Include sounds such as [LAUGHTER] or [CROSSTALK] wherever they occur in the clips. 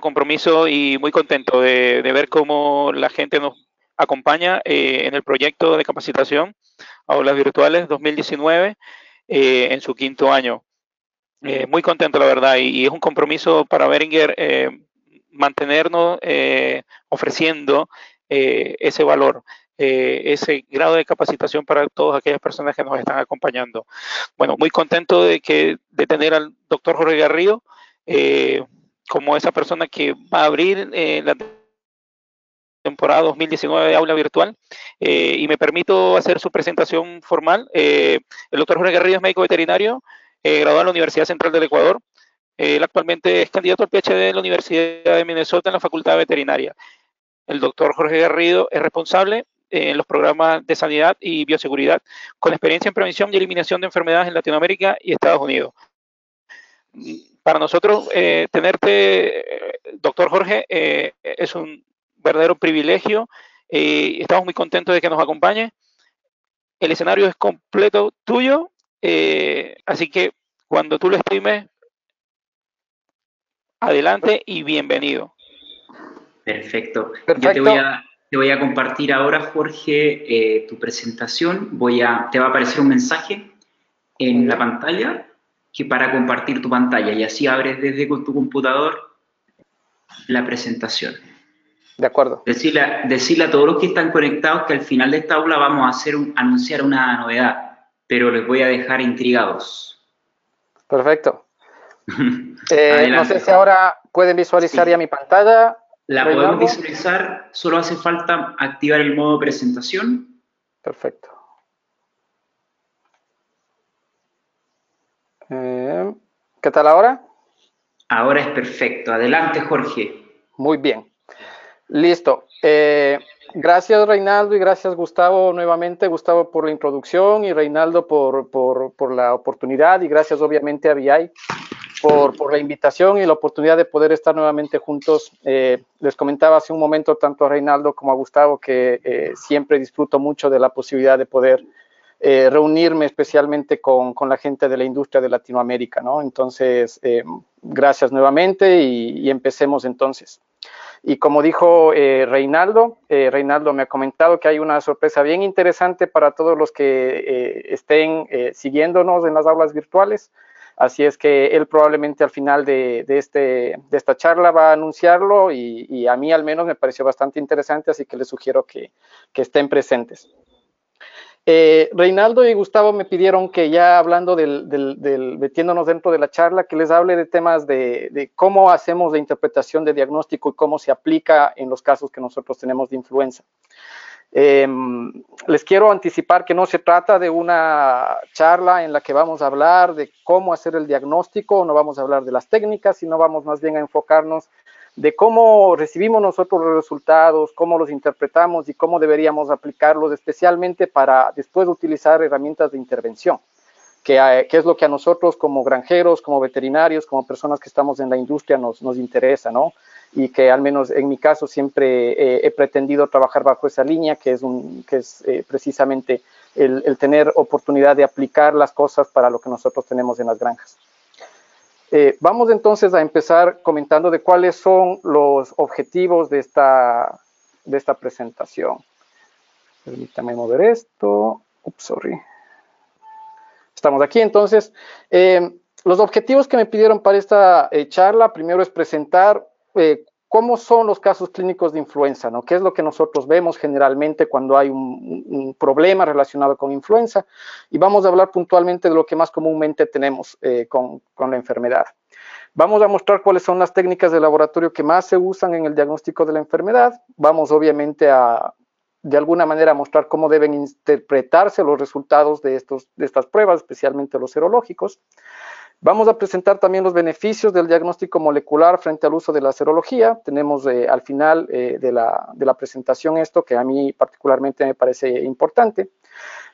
compromiso y muy contento de, ver cómo la gente nos acompaña eh, en el proyecto de capacitación Aulas Virtuales 2019 eh, en su quinto año. Eh, muy contento, la verdad, y, es un compromiso para Beringer mantenernos ofreciendo ese valor. ese grado de capacitación para todas aquellas personas que nos están acompañando. Bueno, muy contento de que de tener al doctor Jorge Garrido, como esa persona que va a abrir eh, la temporada 2019 de aula virtual eh, y me permito hacer su presentación formal. Eh, el doctor Jorge Garrido es médico veterinario, graduado en la Universidad Central del Ecuador. Él actualmente es candidato al PhD de la Universidad de Minnesota en la Facultad de Veterinaria. El doctor Jorge Garrido es responsable en los programas de sanidad y bioseguridad, con experiencia en prevención y eliminación de enfermedades en Latinoamérica y Estados Unidos para nosotros eh, tenerte, doctor Jorge, eh, es un verdadero privilegio y estamos muy contentos de que nos acompañe. El escenario es completo tuyo, eh, así que cuando tú lo estimes, adelante y bienvenido. Perfecto. Yo te voy, a, te voy a compartir ahora, Jorge, tu presentación. Voy a, te va a aparecer un mensaje en la pantalla que para compartir tu pantalla y así abres desde con tu computador la presentación. De acuerdo. Decirle, decirle a todos los que están conectados que al final de esta aula vamos a hacer anunciar una novedad, pero les voy a dejar intrigados. Perfecto. [LAUGHS] Eh, no sé si ahora pueden visualizar ya mi pantalla. La podemos visualizar, solo hace falta activar el modo presentación. Perfecto. Eh, ¿Qué tal ahora? Ahora es perfecto. Adelante, Jorge. Muy bien. Listo. Eh, gracias, Reinaldo, y gracias, Gustavo, nuevamente. Gustavo por la introducción y Reinaldo por, por, la oportunidad. Y gracias, obviamente, a VI por, por, la invitación y la oportunidad de poder estar nuevamente juntos. Eh, les comentaba hace un momento tanto a Reinaldo como a Gustavo que siempre disfruto mucho de la posibilidad de poder eh, reunirme especialmente con, con, la gente de la industria de Latinoamérica, ¿no? Entonces, eh, gracias nuevamente y, empecemos entonces. Y como dijo eh, Reinaldo, Reinaldo me ha comentado que hay una sorpresa bien interesante para todos los que estén siguiéndonos en las aulas virtuales. Así es que él probablemente al final de, de, este, de esta charla va a anunciarlo y, y, a mí al menos me pareció bastante interesante, así que les sugiero que, que estén presentes. Eh, Reinaldo y Gustavo me pidieron que ya hablando del, metiéndonos dentro de la charla, que les hable de temas de, cómo hacemos la interpretación de diagnóstico y cómo se aplica en los casos que nosotros tenemos de influenza. Em, les quiero anticipar que no se trata de una charla en la que vamos a hablar de cómo hacer el diagnóstico, no vamos a hablar de las técnicas, sino vamos más bien a enfocarnos de cómo recibimos nosotros los resultados, cómo los interpretamos y cómo deberíamos aplicarlos, especialmente para después utilizar herramientas de intervención, que, eh, es lo que a nosotros como granjeros, como veterinarios, como personas que estamos en la industria nos, nos interesa, ¿no? Y que al menos en mi caso siempre eh, he pretendido trabajar bajo esa línea, que es, un, que es eh, precisamente el tener oportunidad de aplicar las cosas para lo que nosotros tenemos en las granjas. Eh, vamos entonces a empezar comentando de cuáles son los objetivos de esta, de esta presentación. Permítame mover esto. Ups, sorry. Estamos aquí entonces. Eh, los objetivos que me pidieron para esta eh, charla, primero es presentar cómo son los casos clínicos de influenza, ¿no? ¿Qué es lo que nosotros vemos generalmente cuando hay un, problema relacionado con influenza? Y vamos a hablar puntualmente de lo que más comúnmente tenemos eh, con, con, la enfermedad. Vamos a mostrar cuáles son las técnicas de laboratorio que más se usan en el diagnóstico de la enfermedad. Vamos obviamente a, de alguna manera, mostrar cómo deben interpretarse los resultados de, estos, de estas pruebas, especialmente los serológicos. Vamos a presentar también los beneficios del diagnóstico molecular frente al uso de la serología. Tenemos eh, al final eh, de, la, de, la, presentación esto que a mí particularmente me parece importante.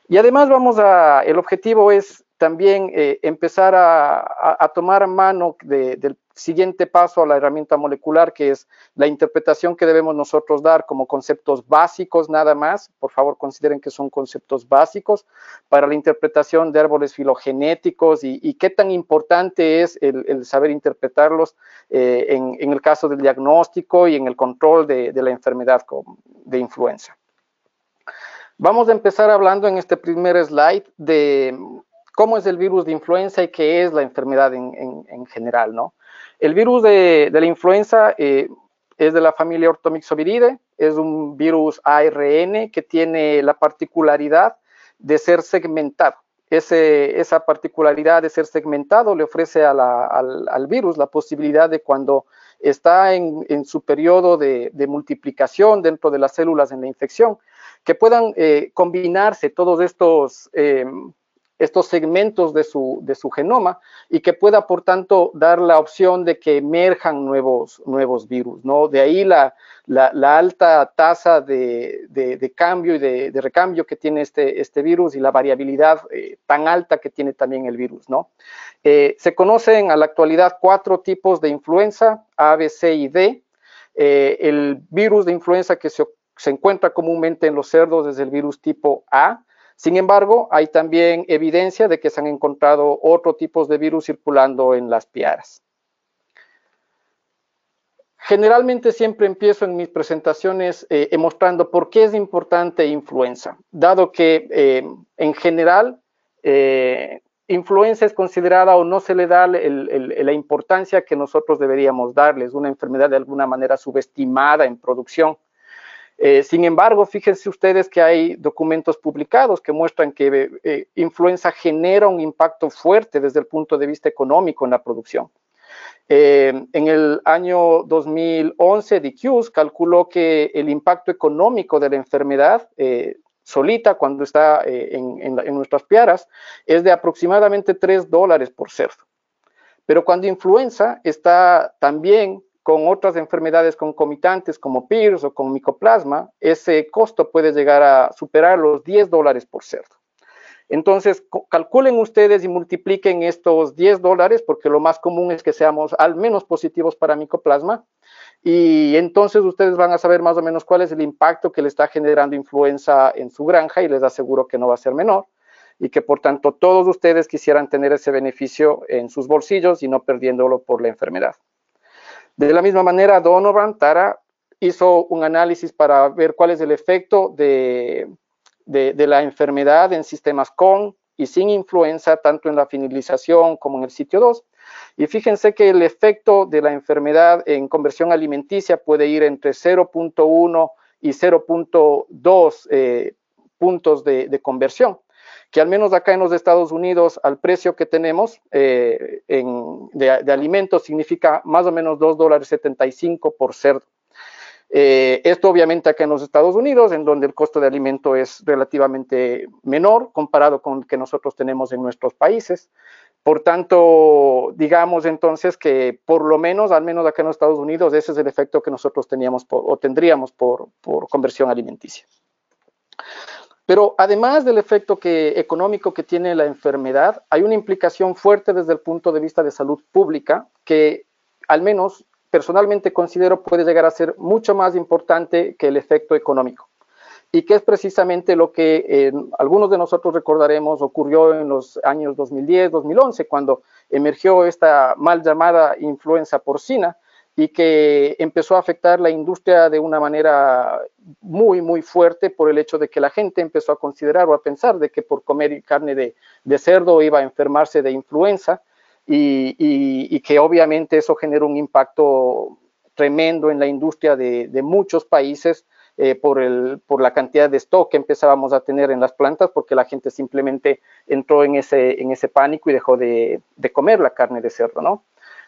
Y además vamos a, el objetivo es también eh, empezar a, tomar mano del siguiente paso a la herramienta molecular, que es la interpretación que debemos nosotros dar como conceptos básicos nada más. Por favor, consideren que son conceptos básicos para la interpretación de árboles filogenéticos y, qué tan importante es el, saber interpretarlos eh, en, el caso del diagnóstico y en el control de la enfermedad de influenza. Vamos a empezar hablando en este primer slide de cómo es el virus de influenza y qué es la enfermedad en, general, ¿no? El virus de, la influenza eh, es de la familia Ortomyxoviridae, es un virus ARN que tiene la particularidad de ser segmentado. esa particularidad de ser segmentado le ofrece al, virus la posibilidad de cuando está en, su periodo de, multiplicación dentro de las células en la infección, que puedan eh, combinarse todos estos, eh, estos segmentos de su, de su, genoma y que pueda, por tanto, dar la opción de que emerjan nuevos, nuevos virus, ¿no? De ahí la, la, alta tasa de, de, cambio y de, recambio que tiene este, este virus y la variabilidad eh, tan alta que tiene también el virus, ¿no? se conocen a la actualidad cuatro tipos de influenza, A, B, C y D. el virus de influenza que se se encuentra comúnmente en los cerdos desde el virus tipo A. Sin embargo, hay también evidencia de que se han encontrado otros tipos de virus circulando en las piaras. Generalmente siempre empiezo en mis presentaciones eh, mostrando por qué es importante influenza, dado que eh, en general eh, influenza es considerada o no se le da la importancia que nosotros deberíamos darles, una enfermedad de alguna manera subestimada en producción. Eh, sin embargo, fíjense ustedes que hay documentos publicados que muestran que eh, influenza genera un impacto fuerte desde el punto de vista económico en la producción. Eh, en el año 2011, DQs calculó que el impacto económico de la enfermedad solita, cuando está en, en, nuestras piaras, es de aproximadamente 3 dólares por cerdo. Pero cuando influenza está también con otras enfermedades concomitantes como PIRS o con micoplasma, ese costo puede llegar a superar los 10 dólares por cerdo. Entonces, calculen ustedes y multipliquen estos 10 dólares, porque lo más común es que seamos al menos positivos para micoplasma, y entonces ustedes van a saber más o menos cuál es el impacto que le está generando influenza en su granja, y les aseguro que no va a ser menor, y que por tanto todos ustedes quisieran tener ese beneficio en sus bolsillos y no perdiéndolo por la enfermedad. De la misma manera, Donovan Tara hizo un análisis para ver cuál es el efecto de, la enfermedad en sistemas con y sin influenza, tanto en la finalización como en el sitio 2. Y fíjense que el efecto de la enfermedad en conversión alimenticia puede ir entre 0.1 y 0.2 eh, puntos de conversión que al menos acá en los Estados Unidos, al precio que tenemos eh, de, alimentos, significa más o menos 2 dólares 75 por cerdo. Eh, esto obviamente acá en los Estados Unidos, en donde el costo de alimento es relativamente menor comparado con el que nosotros tenemos en nuestros países. Por tanto, digamos entonces que por lo menos, al menos acá en los Estados Unidos, ese es el efecto que nosotros teníamos o tendríamos por, por conversión alimenticia. Pero además del efecto que, económico que tiene la enfermedad, hay una implicación fuerte desde el punto de vista de salud pública que al menos personalmente considero puede llegar a ser mucho más importante que el efecto económico. Y que es precisamente lo que eh, algunos de nosotros recordaremos ocurrió en los años 2010-2011, cuando emergió esta mal llamada influenza porcina, y que empezó a afectar la industria de una manera muy, muy fuerte por el hecho de que la gente empezó a considerar o a pensar de que por comer carne de, cerdo iba a enfermarse de influenza y, que obviamente eso generó un impacto tremendo en la industria de, muchos países eh, por, el, por la cantidad de stock que empezábamos a tener en las plantas porque la gente simplemente entró en ese, en ese pánico y dejó de, de comer la carne de cerdo, ¿no?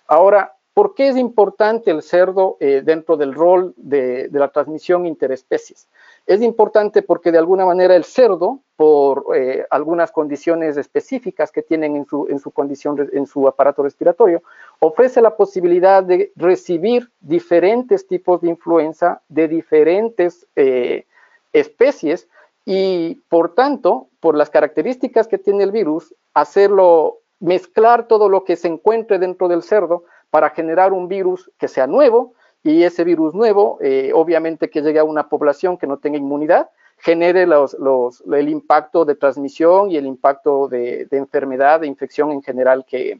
Ahora, ¿Por qué es importante el cerdo eh, dentro del rol de, la transmisión interespecies? Es importante porque de alguna manera el cerdo, por eh, algunas condiciones específicas que tienen en su, en su condición, en su aparato respiratorio, ofrece la posibilidad de recibir diferentes tipos de influenza de diferentes eh, especies y por tanto, por las características que tiene el virus, hacerlo, mezclar todo lo que se encuentre dentro del cerdo para generar un virus que sea nuevo y ese virus nuevo, eh, obviamente que llegue a una población que no tenga inmunidad, genere el impacto de transmisión y el impacto de, enfermedad, de infección en general que,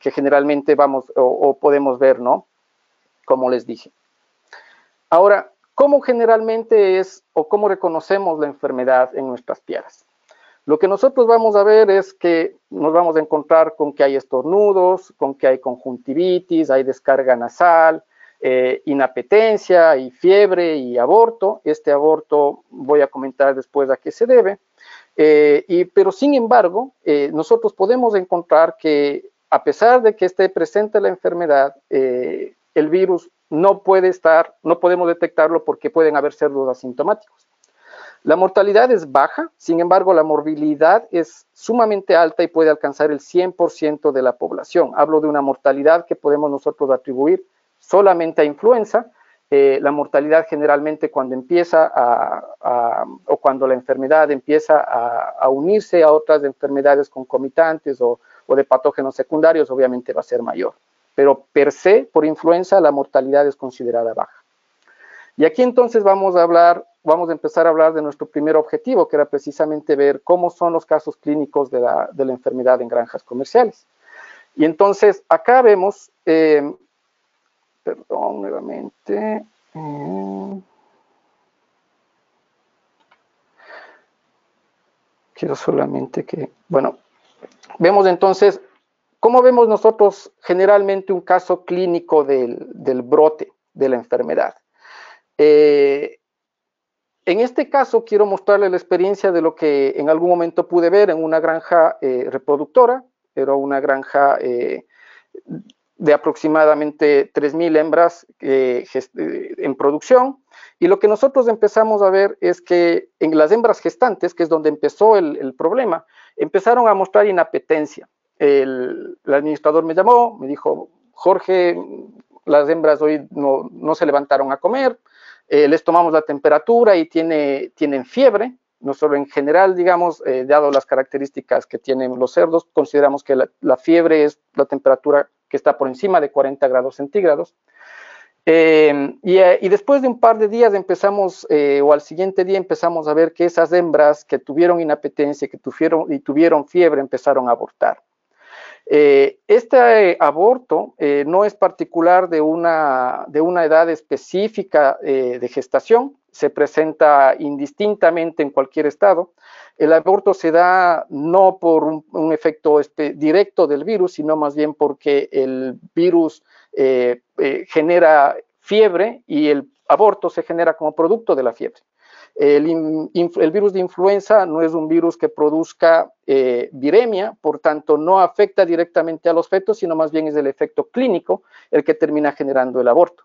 generalmente vamos o, podemos ver, ¿no? Como les dije. Ahora, ¿cómo generalmente es o cómo reconocemos la enfermedad en nuestras piedras? Lo que nosotros vamos a ver es que nos vamos a encontrar con que hay estornudos, con que hay conjuntivitis, hay descarga nasal, eh, inapetencia y fiebre y aborto. Este aborto voy a comentar después a qué se debe. Eh, pero sin embargo, eh, nosotros podemos encontrar que a pesar de que esté presente la enfermedad, el virus no puede estar, no podemos detectarlo porque pueden haber cerdos asintomáticos. La mortalidad es baja, sin embargo, la morbilidad es sumamente alta y puede alcanzar el 100% de la población. Hablo de una mortalidad que podemos nosotros atribuir solamente a influenza, eh, la mortalidad generalmente cuando empieza a, o cuando la enfermedad empieza a, unirse a otras enfermedades concomitantes o, o, de patógenos secundarios, obviamente va a ser mayor. Pero per se, por influenza, la mortalidad es considerada baja. Y aquí entonces vamos a hablar, vamos a empezar a hablar de nuestro primer objetivo, que era precisamente ver cómo son los casos clínicos de la, enfermedad en granjas comerciales. Y entonces acá vemos eh, perdón, nuevamente. Eh, quiero solamente que, bueno, vemos entonces, ¿cómo vemos nosotros generalmente un caso clínico del, brote de la enfermedad? Eh, en este caso quiero mostrarle la experiencia de lo que en algún momento pude ver en una granja eh, reproductora, era una granja de aproximadamente 3.000 hembras eh, eh, en producción. Y lo que nosotros empezamos a ver es que en las hembras gestantes, que es donde empezó el, problema, empezaron a mostrar inapetencia. El, administrador me llamó, me dijo, Jorge, las hembras hoy no, no se levantaron a comer, eh, les tomamos la temperatura y tiene, tienen fiebre. Nosotros en general, digamos, dado las características que tienen los cerdos, consideramos que la, fiebre es la temperatura que está por encima de 40 grados centígrados. Eh, eh, y, después de un par de días empezamos, eh, o al siguiente día empezamos a ver que esas hembras que tuvieron inapetencia que tuvieron, y tuvieron fiebre empezaron a abortar. Este aborto no es particular de una, de una edad específica de gestación, se presenta indistintamente en cualquier estado. El aborto se da no por un, efecto directo del virus, sino más bien porque el virus eh, eh, genera fiebre y el aborto se genera como producto de la fiebre. El, virus de influenza no es un virus que produzca eh, viremia, por tanto no afecta directamente a los fetos, sino más bien es el efecto clínico el que termina generando el aborto.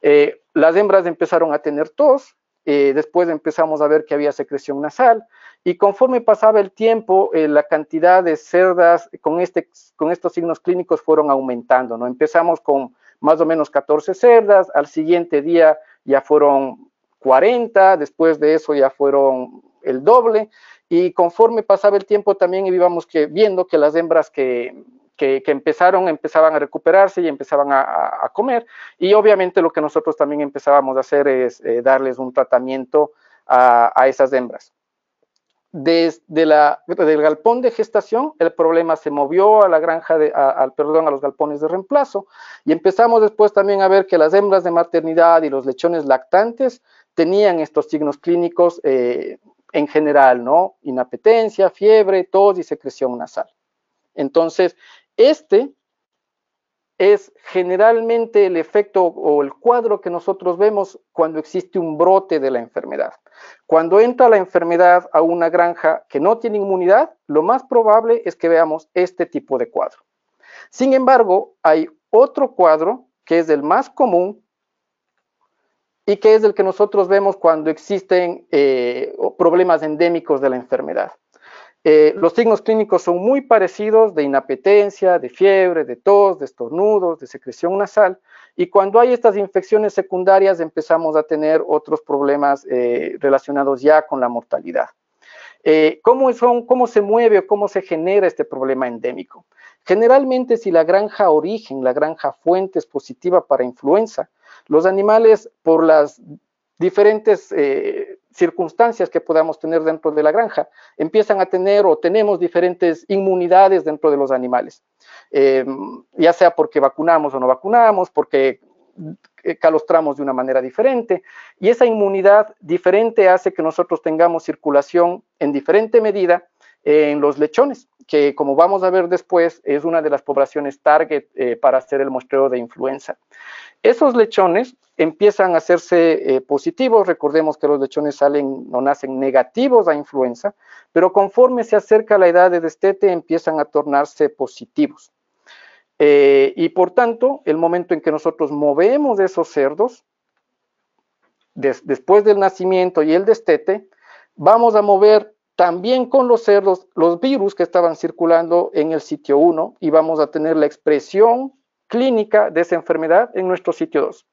Eh, las hembras empezaron a tener tos, eh, después empezamos a ver que había secreción nasal y conforme pasaba el tiempo, eh, la cantidad de cerdas con, este, con estos signos clínicos fueron aumentando. ¿no? Empezamos con más o menos 14 cerdas, al siguiente día ya fueron 40, después de eso ya fueron el doble y conforme pasaba el tiempo también íbamos que, viendo que las hembras que, que, empezaron, empezaban a recuperarse y empezaban a, comer. Y obviamente lo que nosotros también empezábamos a hacer es eh, darles un tratamiento a, esas hembras. Desde la, del galpón de gestación, el problema se movió a la granja, de, perdón, a los galpones de reemplazo y empezamos después también a ver que las hembras de maternidad y los lechones lactantes tenían estos signos clínicos eh, en general, ¿no? Inapetencia, fiebre, tos y secreción nasal. Entonces, este es generalmente el efecto o el cuadro que nosotros vemos cuando existe un brote de la enfermedad. Cuando entra la enfermedad a una granja que no tiene inmunidad, lo más probable es que veamos este tipo de cuadro. Sin embargo, hay otro cuadro que es el más común y que es el que nosotros vemos cuando existen eh, problemas endémicos de la enfermedad. Eh, los signos clínicos son muy parecidos de inapetencia, de fiebre, de tos, de estornudos, de secreción nasal. Y cuando hay estas infecciones secundarias empezamos a tener otros problemas eh, relacionados ya con la mortalidad. ¿cómo, ¿Cómo se mueve o cómo se genera este problema endémico? Generalmente, si la granja origen, la granja fuente es positiva para influenza, los animales, por las diferentes eh, circunstancias que podamos tener dentro de la granja, empiezan a tener o tenemos diferentes inmunidades dentro de los animales, eh, ya sea porque vacunamos o no vacunamos, porque eh, calostramos de una manera diferente, y esa inmunidad diferente hace que nosotros tengamos circulación en diferente medida en los lechones, que como vamos a ver después es una de las poblaciones target para hacer el muestreo de influenza. Esos lechones empiezan a hacerse eh, positivos, recordemos que los lechones salen o nacen negativos a influenza, pero conforme se acerca la edad de destete empiezan a tornarse positivos. Eh, y por tanto, el momento en que nosotros movemos esos cerdos, después del nacimiento y el destete, vamos a mover también con los cerdos los virus que estaban circulando en el sitio 1 y vamos a tener la expresión clínica de esa enfermedad en nuestro sitio 2.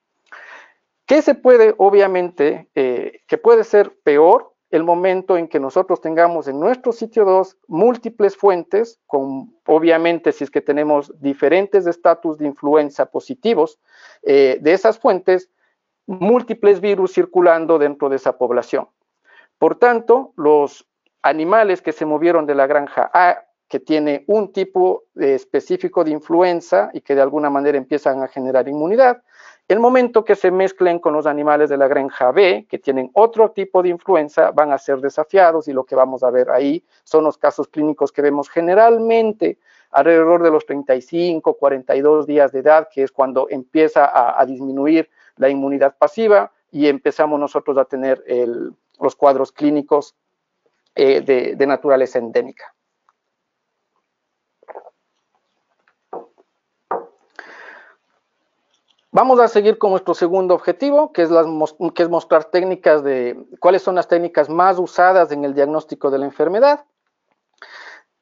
¿Qué se puede, obviamente, eh, que puede ser peor el momento en que nosotros tengamos en nuestro sitio 2 múltiples fuentes, con obviamente si es que tenemos diferentes estatus de influenza positivos, eh, de esas fuentes, múltiples virus circulando dentro de esa población. Por tanto, los animales que se movieron de la granja A que tiene un tipo específico de influenza y que de alguna manera empiezan a generar inmunidad. El momento que se mezclen con los animales de la granja B, que tienen otro tipo de influenza, van a ser desafiados y lo que vamos a ver ahí son los casos clínicos que vemos generalmente alrededor de los 35, 42 días de edad, que es cuando empieza a, disminuir la inmunidad pasiva y empezamos nosotros a tener los cuadros clínicos eh, de naturaleza endémica. Vamos a seguir con nuestro segundo objetivo, que es, que es, mostrar técnicas de cuáles son las técnicas más usadas en el diagnóstico de la enfermedad.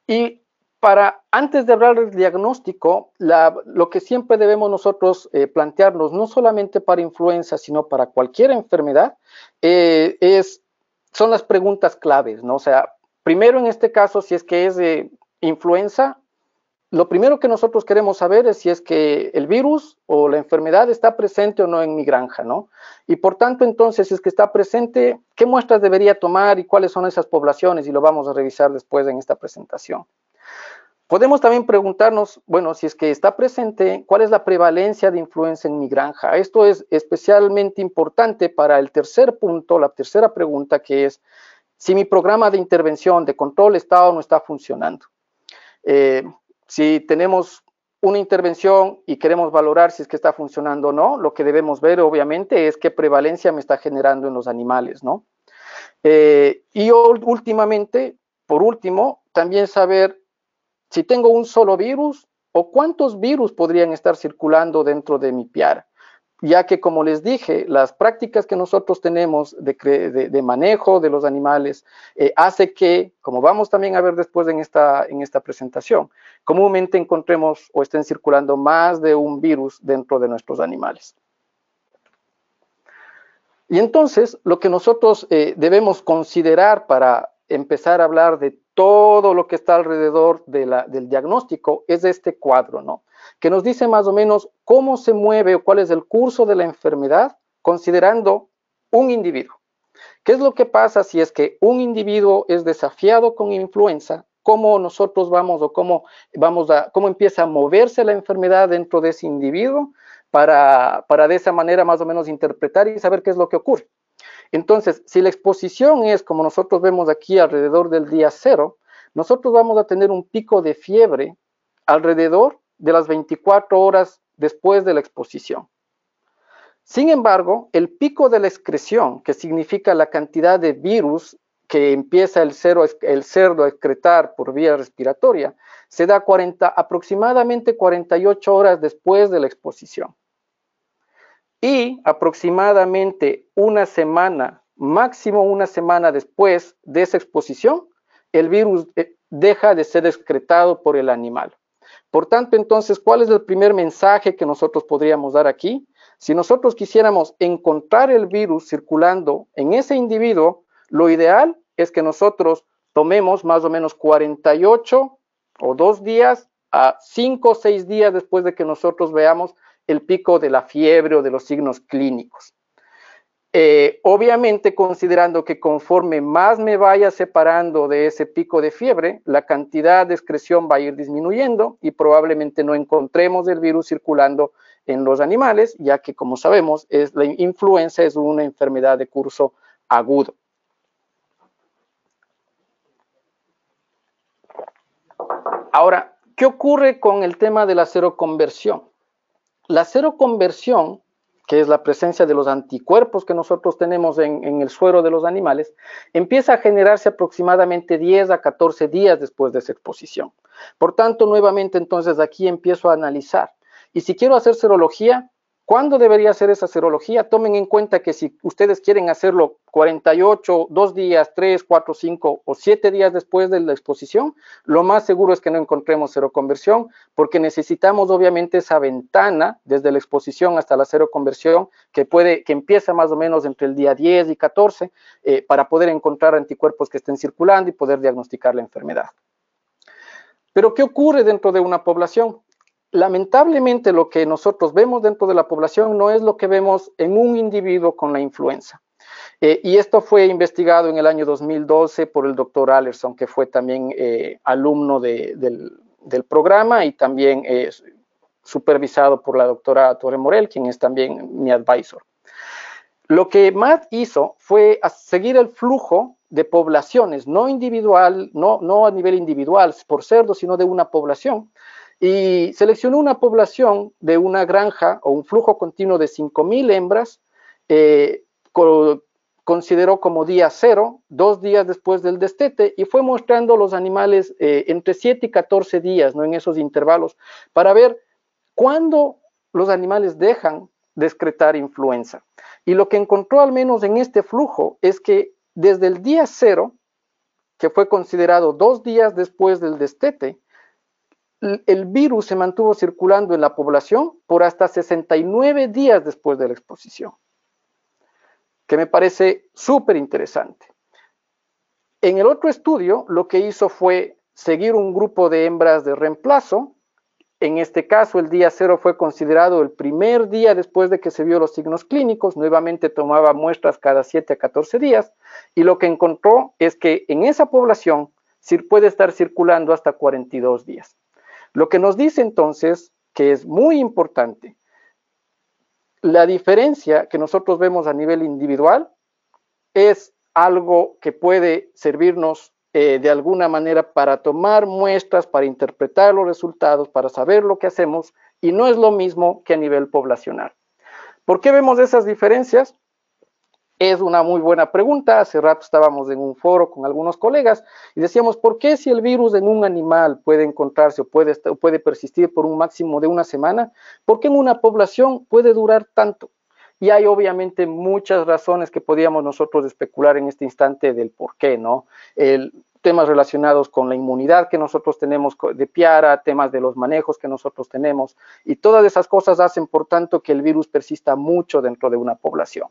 Y para, antes de hablar del diagnóstico, lo que siempre debemos nosotros eh, plantearnos, no solamente para influenza, sino para cualquier enfermedad, eh, es, son las preguntas claves, ¿no? O sea, primero en este caso, si es que es influenza, lo primero que nosotros queremos saber es si es que el virus o la enfermedad está presente o no en mi granja, ¿no? Y por tanto, entonces, si es que está presente, ¿qué muestras debería tomar y cuáles son esas poblaciones? Y lo vamos a revisar después en esta presentación. Podemos también preguntarnos, bueno, si es que está presente, ¿cuál es la prevalencia de influenza en mi granja? Esto es especialmente importante para el tercer punto, la tercera pregunta, que es si mi programa de intervención, de control está o no está funcionando. Eh, si tenemos una intervención y queremos valorar si es que está funcionando o no, lo que debemos ver obviamente es qué prevalencia me está generando en los animales, ¿no? Eh, y últimamente, por último, también saber si tengo un solo virus o cuántos virus podrían estar circulando dentro de mi piara ya que como les dije, las prácticas que nosotros tenemos de, manejo de los animales eh, hace que, como vamos también a ver después en esta, en esta presentación, comúnmente encontremos o estén circulando más de un virus dentro de nuestros animales. Y entonces, lo que nosotros eh, debemos considerar para empezar a hablar de todo lo que está alrededor del diagnóstico es este cuadro, ¿no? Que nos dice más o menos cómo se mueve o cuál es el curso de la enfermedad considerando un individuo. ¿Qué es lo que pasa si es que un individuo es desafiado con influenza? ¿Cómo nosotros vamos o cómo, vamos a, cómo empieza a moverse la enfermedad dentro de ese individuo para, para de esa manera más o menos interpretar y saber qué es lo que ocurre? Entonces, si la exposición es como nosotros vemos aquí alrededor del día cero, nosotros vamos a tener un pico de fiebre alrededor de las 24 horas después de la exposición. Sin embargo, el pico de la excreción, que significa la cantidad de virus que empieza el, cerdo a excretar por vía respiratoria, se da 40, aproximadamente 48 horas después de la exposición y aproximadamente una semana, máximo una semana después de esa exposición, el virus eh, deja de ser excretado por el animal. Por tanto, entonces, ¿cuál es el primer mensaje que nosotros podríamos dar aquí? Si nosotros quisiéramos encontrar el virus circulando en ese individuo, lo ideal es que nosotros tomemos más o menos 48 o dos días a 5 o 6 días después de que nosotros veamos el pico de la fiebre o de los signos clínicos. Eh, obviamente considerando que conforme más me vaya separando de ese pico de fiebre, la cantidad de excreción va a ir disminuyendo y probablemente no encontremos el virus circulando en los animales, ya que como sabemos, la influenza es una enfermedad de curso agudo. Ahora, ¿qué ocurre con el tema de la seroconversión? La seroconversión que es la presencia de los anticuerpos que nosotros tenemos en, el suero de los animales, empieza a generarse aproximadamente 10 a 14 días después de esa exposición. Por tanto, nuevamente entonces aquí empiezo a analizar. Y si quiero hacer serología, ¿Cuándo debería hacer esa serología? Tomen en cuenta que si ustedes quieren hacerlo 48, dos días, 3, 4, 5 o 7 días después de la exposición, lo más seguro es que no encontremos seroconversión porque necesitamos obviamente esa ventana desde la exposición hasta la seroconversión que puede, que empieza más o menos entre el día 10 y 14 eh, para poder encontrar anticuerpos que estén circulando y poder diagnosticar la enfermedad. Pero ¿qué ocurre dentro de una población? Lamentablemente lo que nosotros vemos dentro de la población no es lo que vemos en un individuo con la influenza. Eh, y esto fue investigado en el año 2012 por el doctor Allerson, que fue también eh, alumno del, programa y también eh, supervisado por la doctora Torre Morel, quien es también mi advisor. Lo que Matt hizo fue seguir el flujo de poblaciones, no individual, no, no a nivel individual por cerdo, sino de una población, y seleccionó una población de una granja o un flujo continuo de 5.000 hembras, eh, consideró como día cero, dos días después del destete, y fue mostrando los animales eh, entre 7 y 14 días, ¿no? en esos intervalos, para ver cuándo los animales dejan de excretar influenza. Y lo que encontró al menos en este flujo es que desde el día cero, que fue considerado dos días después del destete, el virus se mantuvo circulando en la población por hasta 69 días después de la exposición, que me parece súper interesante. En el otro estudio, lo que hizo fue seguir un grupo de hembras de reemplazo. En este caso, el día cero fue considerado el primer día después de que se vio los signos clínicos. Nuevamente tomaba muestras cada 7 a 14 días. Y lo que encontró es que en esa población puede estar circulando hasta 42 días. Lo que nos dice entonces que es muy importante la diferencia que nosotros vemos a nivel individual es algo que puede servirnos eh, de alguna manera para tomar muestras, para interpretar los resultados, para saber lo que hacemos y no es lo mismo que a nivel poblacional. ¿Por qué vemos esas diferencias? Es una muy buena pregunta. Hace rato estábamos en un foro con algunos colegas y decíamos, ¿por qué si el virus en un animal puede encontrarse o puede, puede persistir por un máximo de una semana, por qué en una población puede durar tanto? Y hay obviamente muchas razones que podíamos nosotros especular en este instante del por qué, ¿no? El, temas relacionados con la inmunidad que nosotros tenemos de Piara, temas de los manejos que nosotros tenemos, y todas esas cosas hacen, por tanto, que el virus persista mucho dentro de una población.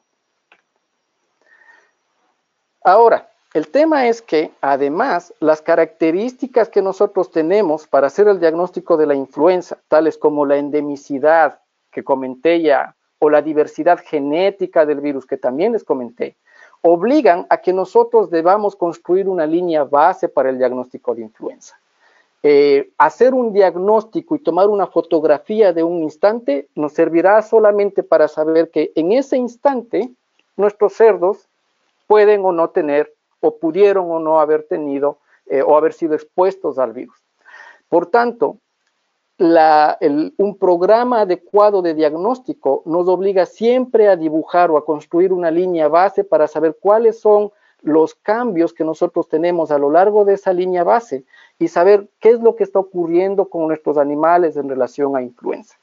Ahora, el tema es que además las características que nosotros tenemos para hacer el diagnóstico de la influenza, tales como la endemicidad que comenté ya, o la diversidad genética del virus que también les comenté, obligan a que nosotros debamos construir una línea base para el diagnóstico de influenza. Eh, hacer un diagnóstico y tomar una fotografía de un instante nos servirá solamente para saber que en ese instante nuestros cerdos pueden o no tener, o pudieron o no haber tenido, eh, o haber sido expuestos al virus. Por tanto, un programa adecuado de diagnóstico nos obliga siempre a dibujar o a construir una línea base para saber cuáles son los cambios que nosotros tenemos a lo largo de esa línea base y saber qué es lo que está ocurriendo con nuestros animales en relación a influenza.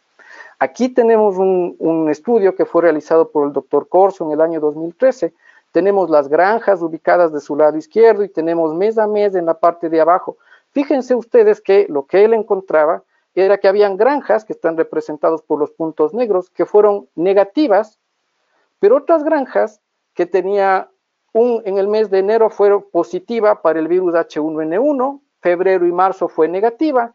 Aquí tenemos un, un estudio que fue realizado por el doctor Corso en el año 2013, tenemos las granjas ubicadas de su lado izquierdo y tenemos mes a mes en la parte de abajo. Fíjense ustedes que lo que él encontraba era que habían granjas que están representados por los puntos negros que fueron negativas, pero otras granjas que tenía un, en el mes de enero fue positiva para el virus H1N1, febrero y marzo fue negativa,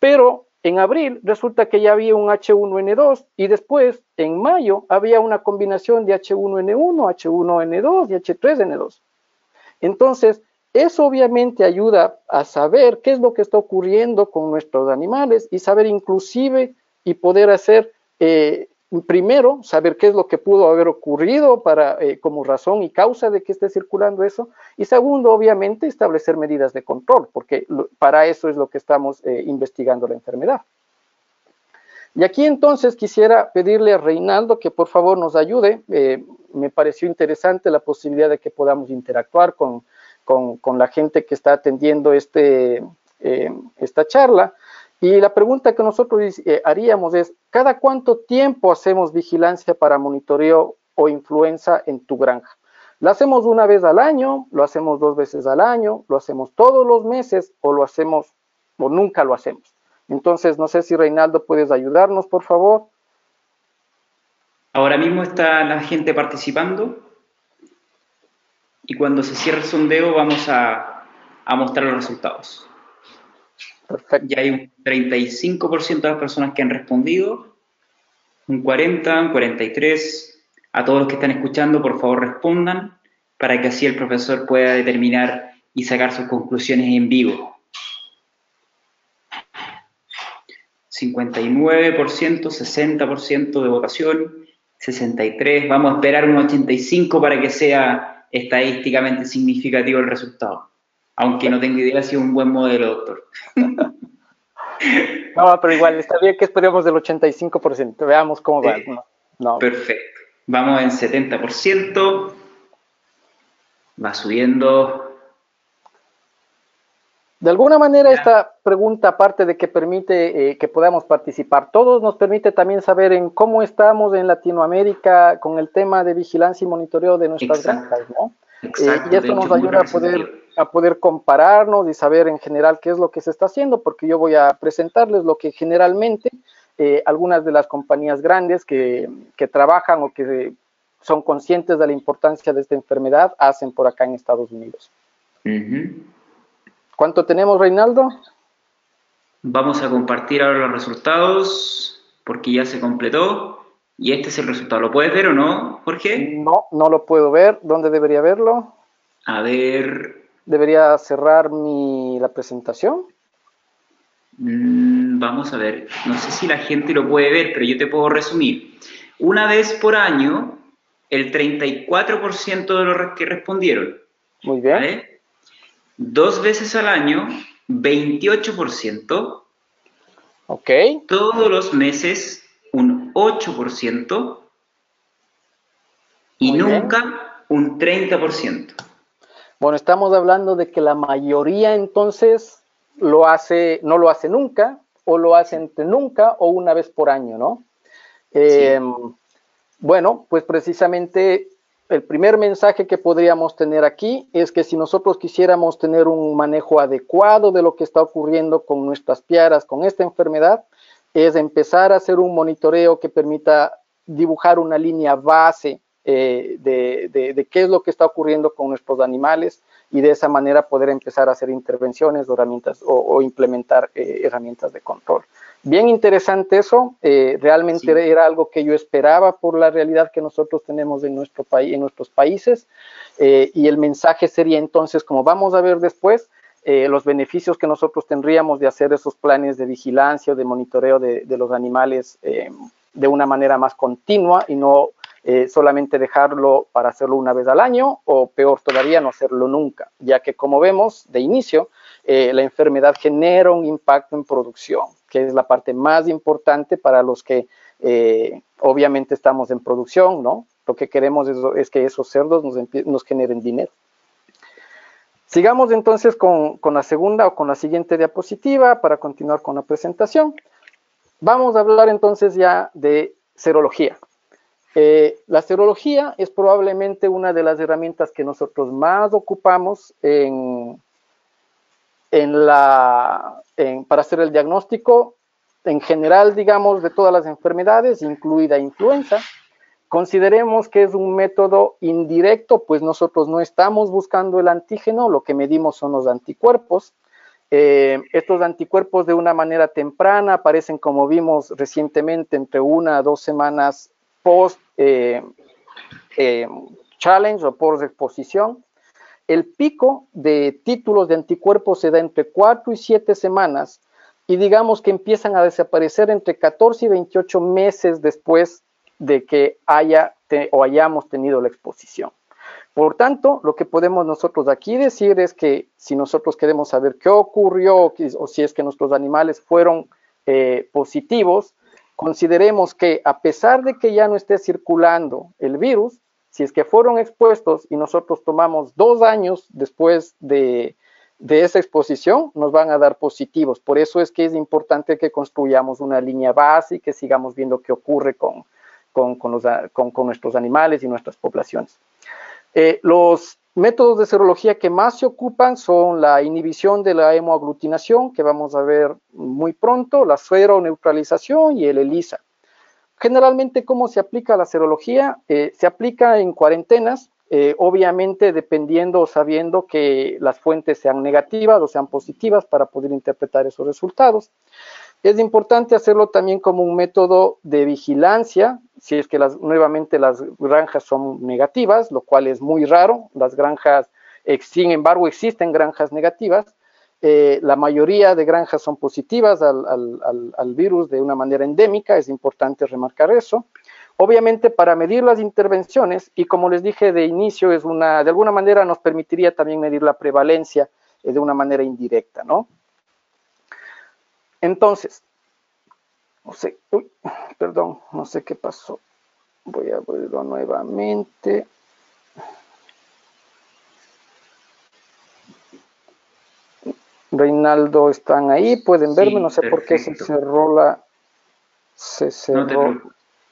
pero en abril resulta que ya había un H1N2 y después en mayo había una combinación de H1N1, H1N2 y H3N2. Entonces, eso obviamente ayuda a saber qué es lo que está ocurriendo con nuestros animales y saber inclusive y poder hacer eh, primero, saber qué es lo que pudo haber ocurrido eh, como razón y causa de que esté circulando eso. Y segundo, obviamente, establecer medidas de control, porque para eso es lo que estamos eh, investigando la enfermedad. Y aquí entonces quisiera pedirle a Reinaldo que por favor nos ayude. Eh, me pareció interesante la posibilidad de que podamos interactuar con, con la gente que está atendiendo este, esta charla. Y la pregunta que nosotros eh, haríamos es, ¿cada cuánto tiempo hacemos vigilancia para monitoreo o influenza en tu granja? ¿Lo hacemos una vez al año? ¿Lo hacemos dos veces al año? ¿Lo hacemos todos los meses? ¿O lo hacemos o nunca lo hacemos? Entonces, no sé si Reinaldo puedes ayudarnos, por favor. Ahora mismo está la gente participando y cuando se cierre el sondeo vamos a mostrar los resultados. Ya hay un 35% de las personas que han respondido, un 40, un 43. A todos los que están escuchando, por favor respondan para que así el profesor pueda determinar y sacar sus conclusiones en vivo. 59%, 60% de votación, 63%, vamos a esperar un 85% para que sea estadísticamente significativo el resultado aunque no tengo idea si es un buen modelo, doctor. [LAUGHS] No, pero igual, está bien que esperemos del 85%, veamos cómo va. No. Perfecto, vamos en 70%, va subiendo. De alguna manera esta pregunta, aparte de que permite eh, que podamos participar todos, nos permite también saber en cómo estamos en Latinoamérica con el tema de vigilancia y monitoreo de nuestras granjas, ¿no? Eh, y esto nos ayuda a poder a poder compararnos y saber en general qué es lo que se está haciendo, porque yo voy a presentarles lo que generalmente eh, algunas de las compañías grandes que, que, trabajan o que son conscientes de la importancia de esta enfermedad hacen por acá en Estados Unidos. ¿Cuánto tenemos, Reinaldo? Vamos a compartir ahora los resultados porque ya se completó. Y este es el resultado. ¿Lo puedes ver o no, Jorge? No, no lo puedo ver. ¿Dónde debería verlo? A ver, debería cerrar mi, la presentación. Mm, vamos a ver, no sé si la gente lo puede ver, pero yo te puedo resumir. Una vez por año, el 34% de los que respondieron. Muy bien. Dos veces al año, 28%. Ok. Todos los meses, un 8%. Y nunca un 30%. Bueno, estamos hablando de que la mayoría entonces lo hace, no lo hace nunca, o lo hace entre nunca, o una vez por año, ¿no? Em, bueno, pues precisamente el primer mensaje que podríamos tener aquí es que si nosotros quisiéramos tener un manejo adecuado de lo que está ocurriendo con nuestras piaras, con esta enfermedad, es empezar a hacer un monitoreo que permita dibujar una línea base eh, de, qué es lo que está ocurriendo con nuestros animales y de esa manera poder empezar a hacer intervenciones o herramientas o, implementar eh, herramientas de control. Bien interesante eso, eh, realmente era algo que yo esperaba por la realidad que nosotros tenemos en, nuestro país, en nuestros países y el mensaje sería entonces, como vamos a ver después, los beneficios que nosotros tendríamos de hacer esos planes de vigilancia o de monitoreo de, de los animales de una manera más continua y no eh, solamente dejarlo para hacerlo una vez al año o peor todavía no hacerlo nunca, ya que como vemos de inicio, eh, la enfermedad genera un impacto en producción, que es la parte más importante para los que eh, obviamente estamos en producción, ¿no? Lo que queremos es, que esos cerdos nos, nos, generen dinero. Sigamos entonces con, con la segunda o con la siguiente diapositiva para continuar con la presentación. Vamos a hablar entonces ya de serología. Eh, la serología es probablemente una de las herramientas que nosotros más ocupamos en, para hacer el diagnóstico en general, digamos, de todas las enfermedades, incluida influenza. Consideremos que es un método indirecto, pues nosotros no estamos buscando el antígeno, lo que medimos son los anticuerpos. Eh, estos anticuerpos de una manera temprana aparecen, como vimos recientemente, entre una a dos semanas post eh, eh, challenge o post exposición. El pico de títulos de anticuerpos se da entre cuatro y siete semanas y digamos que empiezan a desaparecer entre 14 y 28 meses después de que haya o hayamos tenido la exposición. Por tanto, lo que podemos nosotros aquí decir es que si nosotros queremos saber qué ocurrió o si es que nuestros animales fueron eh, positivos, consideremos que a pesar de que ya no esté circulando el virus, si es que fueron expuestos y nosotros tomamos dos años después de, esa exposición, nos van a dar positivos. Por eso es que es importante que construyamos una línea base y que sigamos viendo qué ocurre con, con, nuestros animales y nuestras poblaciones. Eh, los métodos de serología que más se ocupan son la inhibición de la hemoaglutinación, que vamos a ver muy pronto, la neutralización y el ELISA. Generalmente, ¿cómo se aplica la serología? Eh, se aplica en cuarentenas, eh, obviamente dependiendo o sabiendo que las fuentes sean negativas o sean positivas para poder interpretar esos resultados. Es importante hacerlo también como un método de vigilancia, si es que las, nuevamente las granjas son negativas, lo cual es muy raro. Las granjas, sin embargo, existen granjas negativas. Eh, la mayoría de granjas son positivas al, virus de una manera endémica, es importante remarcar eso. Obviamente para medir las intervenciones, y como les dije de inicio, es una, de alguna manera nos permitiría también medir la prevalencia eh, de una manera indirecta, ¿no? Entonces, no sé, uy, perdón, no sé qué pasó. Voy a abrirlo nuevamente. Reinaldo, están ahí, pueden verme, no sé por qué se cerró la... Se cerró,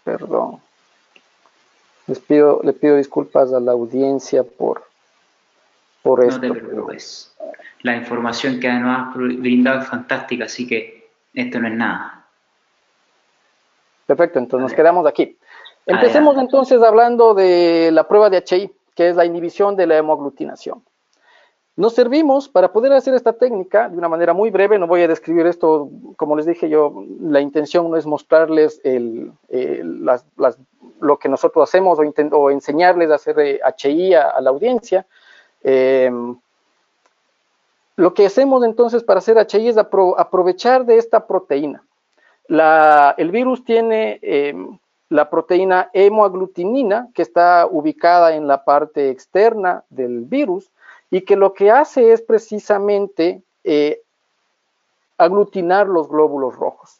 perdón. Les pido, le pido disculpas a la audiencia por, por esto. No te preocupes. La información que nos has brindado es fantástica, así que esto no es nada. Perfecto, entonces nos quedamos aquí. Empecemos entonces hablando de la prueba de HI, que es la inhibición de la hemoaglutinación. Nos servimos para poder hacer esta técnica de una manera muy breve, no voy a describir esto, como les dije yo, la intención no es mostrarles lo que nosotros hacemos o, enseñarles a hacer HI a, la audiencia. Eh, lo que hacemos entonces para hacer HI es aprovechar de esta proteína. el virus tiene em, la proteína hemoaglutinina que está ubicada en la parte externa del virus y que lo que hace es precisamente eh, aglutinar los glóbulos rojos.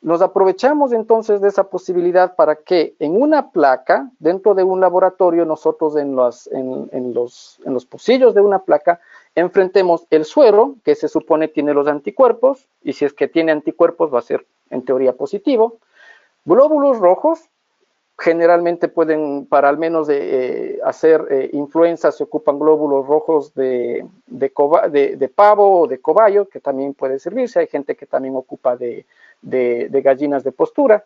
Nos aprovechamos entonces de esa posibilidad para que en una placa, dentro de un laboratorio, nosotros en los, en en los pocillos de una placa, enfrentemos el suero, que se supone tiene los anticuerpos, y si es que tiene anticuerpos va a ser en teoría positivo. Glóbulos rojos, generalmente pueden, para al menos eh, hacer eh, influenza, se ocupan glóbulos rojos de, de, pavo o de cobayo, que también puede servirse. Hay gente que también ocupa de, gallinas de postura.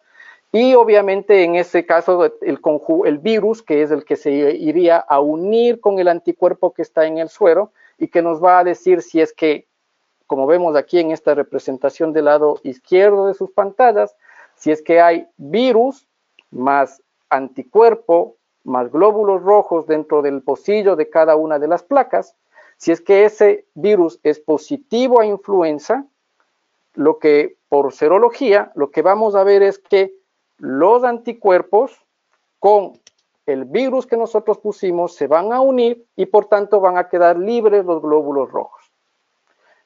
Y obviamente en ese caso el virus, que es el que se iría a unir con el anticuerpo que está en el suero, y que nos va a decir si es que, como vemos aquí en esta representación del lado izquierdo de sus pantallas, si es que hay virus más anticuerpo más glóbulos rojos dentro del pocillo de cada una de las placas, si es que ese virus es positivo a influenza, lo que por serología, lo que vamos a ver es que los anticuerpos con el virus que nosotros pusimos se van a unir y por tanto van a quedar libres los glóbulos rojos.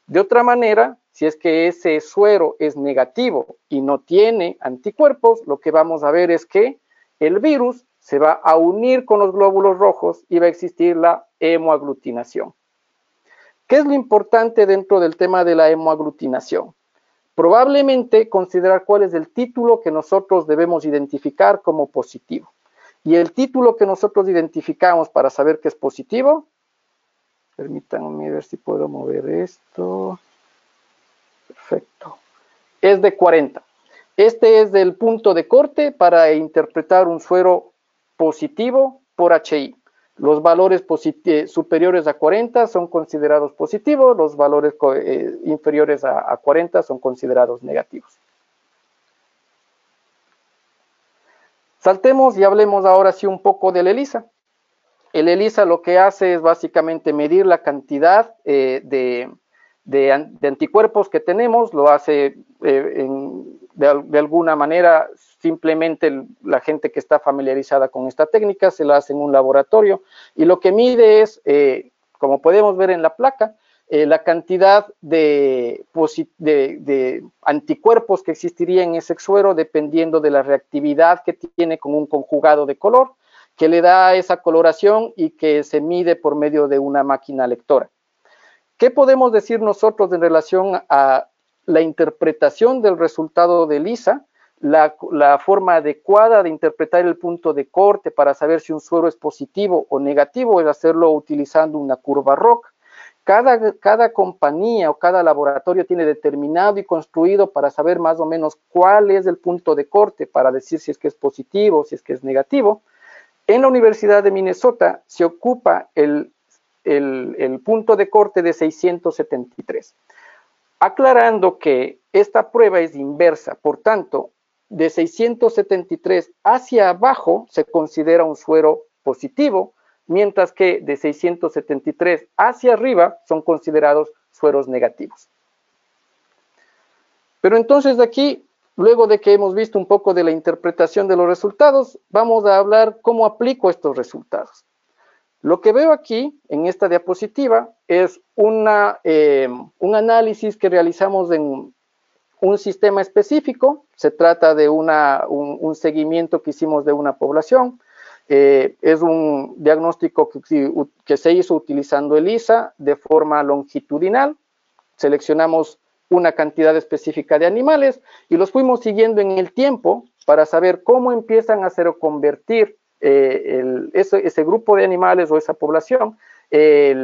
De otra manera, si es que ese suero es negativo y no tiene anticuerpos, lo que vamos a ver es que el virus se va a unir con los glóbulos rojos y va a existir la hemoaglutinación. ¿Qué es lo importante dentro del tema de la hemoaglutinación? Probablemente considerar cuál es el título que nosotros debemos identificar como positivo. Y el título que nosotros identificamos para saber que es positivo, permítanme ver si puedo mover esto. Perfecto. Es de 40. Este es el punto de corte para interpretar un suero positivo por HI. Los valores eh, superiores a 40 son considerados positivos, los valores eh, inferiores a, 40 son considerados negativos. Saltemos y hablemos ahora sí un poco del ELISA. El ELISA lo que hace es básicamente medir la cantidad eh, de, anticuerpos que tenemos, lo hace de, alguna manera simplemente la gente que está familiarizada con esta técnica se la hace en un laboratorio y lo que mide es, eh, como podemos ver en la placa, eh, la cantidad de, de, anticuerpos que existiría en ese suero dependiendo de la reactividad que tiene con un conjugado de color que le da esa coloración y que se mide por medio de una máquina lectora. ¿Qué podemos decir nosotros en relación a la interpretación del resultado de LISA? la, forma adecuada de interpretar el punto de corte para saber si un suero es positivo o negativo es hacerlo utilizando una curva ROC. Cada, cada, compañía o cada laboratorio tiene determinado y construido para saber más o menos cuál es el punto de corte para decir si es que es positivo o si es que es negativo. En la Universidad de Minnesota se ocupa el, el punto de corte de 673. Aclarando que esta prueba es inversa, por tanto, de 673 hacia abajo se considera un suero positivo, mientras que de 673 hacia arriba son considerados sueros negativos. Pero entonces de aquí, luego de que hemos visto un poco de la interpretación de los resultados, vamos a hablar cómo aplico estos resultados. Lo que veo aquí en esta diapositiva es una, eh, un análisis que realizamos en un sistema específico, se trata de un, seguimiento que hicimos de una población, eh, es un diagnóstico que, se hizo utilizando ELISA de forma longitudinal, seleccionamos una cantidad específica de animales y los fuimos siguiendo en el tiempo para saber cómo empiezan a hacer o convertir eh, ese, grupo de animales o esa población eh,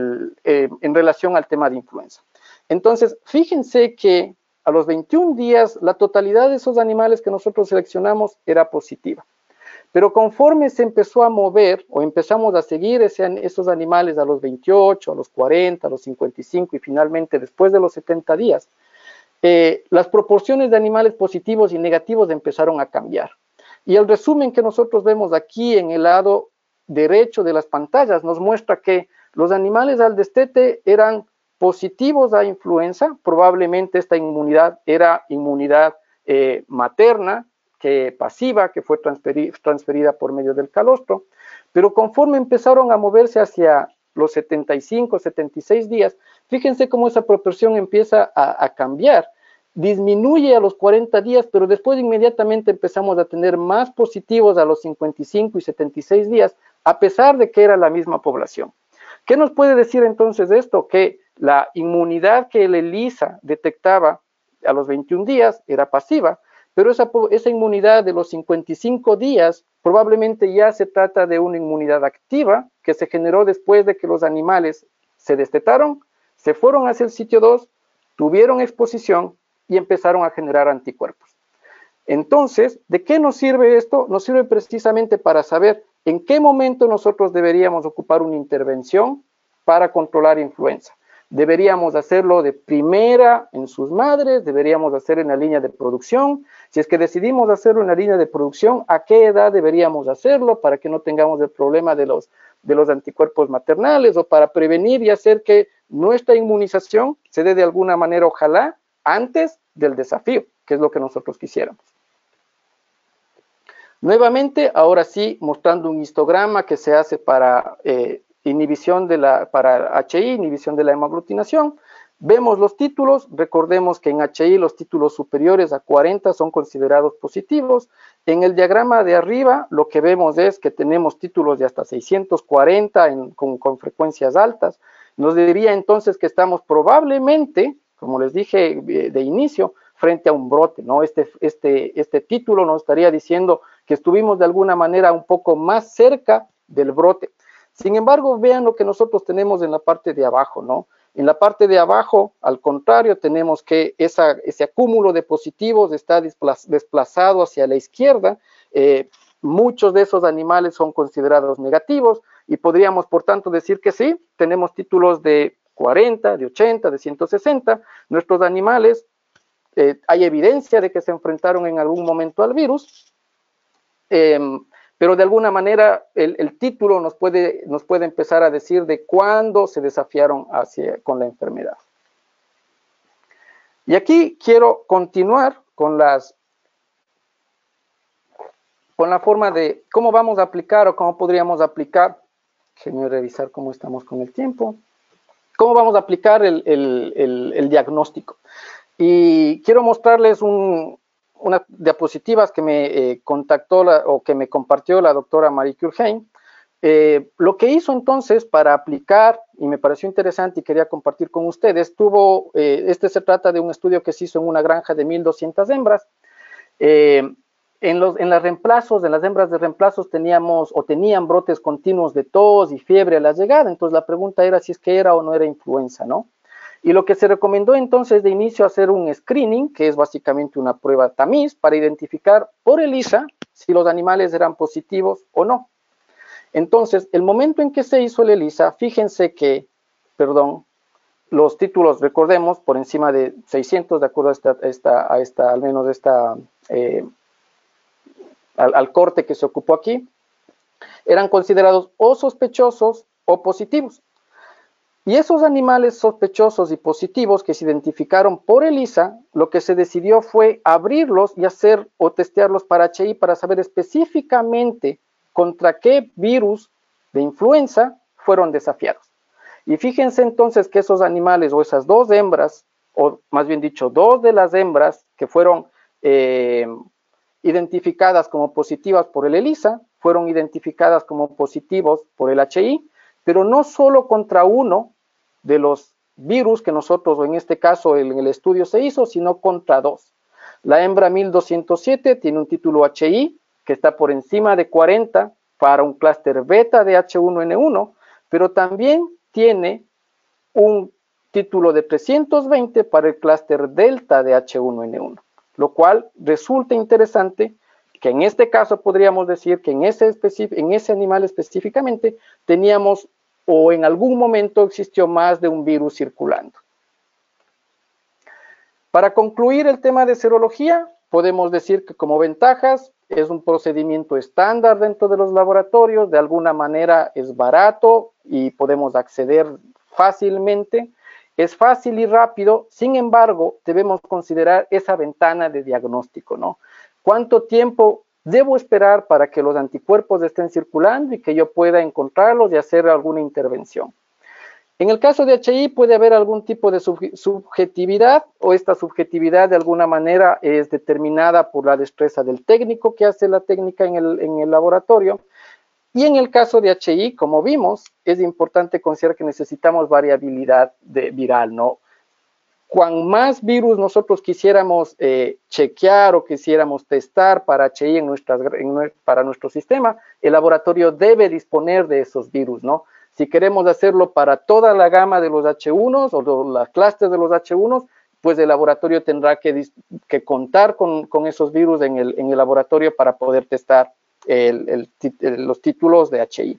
en relación al tema de influenza. Entonces, fíjense que a los 21 días, la totalidad de esos animales que nosotros seleccionamos era positiva. Pero conforme se empezó a mover o empezamos a seguir esos animales a los 28, a los 40, a los 55 y finalmente después de los 70 días, eh, las proporciones de animales positivos y negativos empezaron a cambiar. Y el resumen que nosotros vemos aquí en el lado derecho de las pantallas nos muestra que los animales al destete eran positivos a influenza, probablemente esta inmunidad era inmunidad eh, materna, pasiva, que fue transferida por medio del calostro, pero conforme empezaron a moverse hacia los 75, 76 días, fíjense cómo esa proporción empieza a, a cambiar. Disminuye a los 40 días, pero después inmediatamente empezamos a tener más positivos a los 55 y 76 días, a pesar de que era la misma población. ¿Qué nos puede decir entonces esto? Que la inmunidad que el ELISA detectaba a los 21 días era pasiva, pero esa, inmunidad de los 55 días probablemente ya se trata de una inmunidad activa que se generó después de que los animales se destetaron, se fueron hacia el sitio 2, tuvieron exposición y empezaron a generar anticuerpos. Entonces, ¿de qué nos sirve esto? Nos sirve precisamente para saber en qué momento nosotros deberíamos ocupar una intervención para controlar influenza. Deberíamos hacerlo de primera en sus madres, deberíamos hacer en la línea de producción. Si es que decidimos hacerlo en la línea de producción, ¿a qué edad deberíamos hacerlo para que no tengamos el problema de los, anticuerpos maternales o para prevenir y hacer que nuestra inmunización se dé de alguna manera, ojalá, antes del desafío, que es lo que nosotros quisiéramos? Nuevamente, ahora sí, mostrando un histograma que se hace para eh, inhibición de la, para HI, inhibición de la hemaglutinación. Vemos los títulos, recordemos que en HI los títulos superiores a 40 son considerados positivos. En el diagrama de arriba lo que vemos es que tenemos títulos de hasta 640 con, con frecuencias altas. Nos diría entonces que estamos probablemente, como les dije eh, de inicio, frente a un brote, ¿no? Este, este, este título nos estaría diciendo que estuvimos de alguna manera un poco más cerca del brote. Sin embargo, vean lo que nosotros tenemos en la parte de abajo, ¿no? En la parte de abajo, al contrario, tenemos que ese acúmulo de positivos está desplazado hacia la izquierda. Eh, muchos de esos animales son considerados negativos y podríamos, por tanto, decir que sí, tenemos títulos de 40, de 80, de 160. Nuestros animales, eh, hay evidencia de que se enfrentaron en algún momento al virus, em, pero de alguna manera el, título nos puede, empezar a decir de cuándo se desafiaron hacia, con la enfermedad. Y aquí quiero continuar con las con la forma de cómo vamos a aplicar o cómo podríamos aplicar. Déjenme revisar cómo estamos con el tiempo. ¿Cómo vamos a aplicar el, diagnóstico? Y quiero mostrarles unas diapositivas que me eh, contactó o que me compartió la doctora Marie Curheim. Eh, lo que hizo entonces para aplicar, y me pareció interesante y quería compartir con ustedes, tuvo, eh, este se trata de un estudio que se hizo en una granja de 1.200 hembras. En, los, en las reemplazos, en las hembras de reemplazos teníamos o tenían brotes continuos de tos y fiebre a la llegada, entonces la pregunta era si es que era o no era influenza, ¿no? Y lo que se recomendó entonces de inicio hacer un screening, que es básicamente una prueba tamiz para identificar por ELISA si los animales eran positivos o no. Entonces, el momento en que se hizo el ELISA, fíjense que, perdón, los títulos, recordemos, por encima de 600, de acuerdo a esta, esta, a esta al menos esta eh, al, corte que se ocupó aquí, eran considerados o sospechosos o positivos. Y esos animales sospechosos y positivos que se identificaron por ELISA, lo que se decidió fue abrirlos y hacer o testearlos para HI para saber específicamente contra qué virus de influenza fueron desafiados. Y fíjense entonces que esos animales o esas dos hembras, o más bien dicho, dos de las hembras que fueron eh, identificadas como positivas por el ELISA, fueron identificadas como positivos por el HI, pero no solo contra uno de los virus que nosotros, o en este caso en el estudio se hizo, sino contra dos. La hembra 1207 tiene un título HI que está por encima de 40 para un clúster beta de H1N1, pero también tiene un título de 320 para el clúster delta de H1N1 lo cual resulta interesante que en este caso podríamos decir que en ese, en ese animal específicamente teníamos o en algún momento existió más de un virus circulando. Para concluir el tema de serología, podemos decir que como ventajas es un procedimiento estándar dentro de los laboratorios, de alguna manera es barato y podemos acceder fácilmente. Es fácil y rápido, sin embargo, debemos considerar esa ventana de diagnóstico, ¿no? ¿Cuánto tiempo debo esperar para que los anticuerpos estén circulando y que yo pueda encontrarlos y hacer alguna intervención? En el caso de HI puede haber algún tipo de subjetividad o esta subjetividad de alguna manera es determinada por la destreza del técnico que hace la técnica en el, laboratorio y en el caso de HI, como vimos, es importante considerar que necesitamos variabilidad de viral, ¿no? Cuan más virus nosotros quisiéramos eh, chequear o quisiéramos testar para HI en nuestras, para nuestro sistema, el laboratorio debe disponer de esos virus, ¿no? Si queremos hacerlo para toda la gama de los H1s o las clases de los H1s, pues el laboratorio tendrá que, contar con, esos virus en el laboratorio para poder testar los títulos de HI.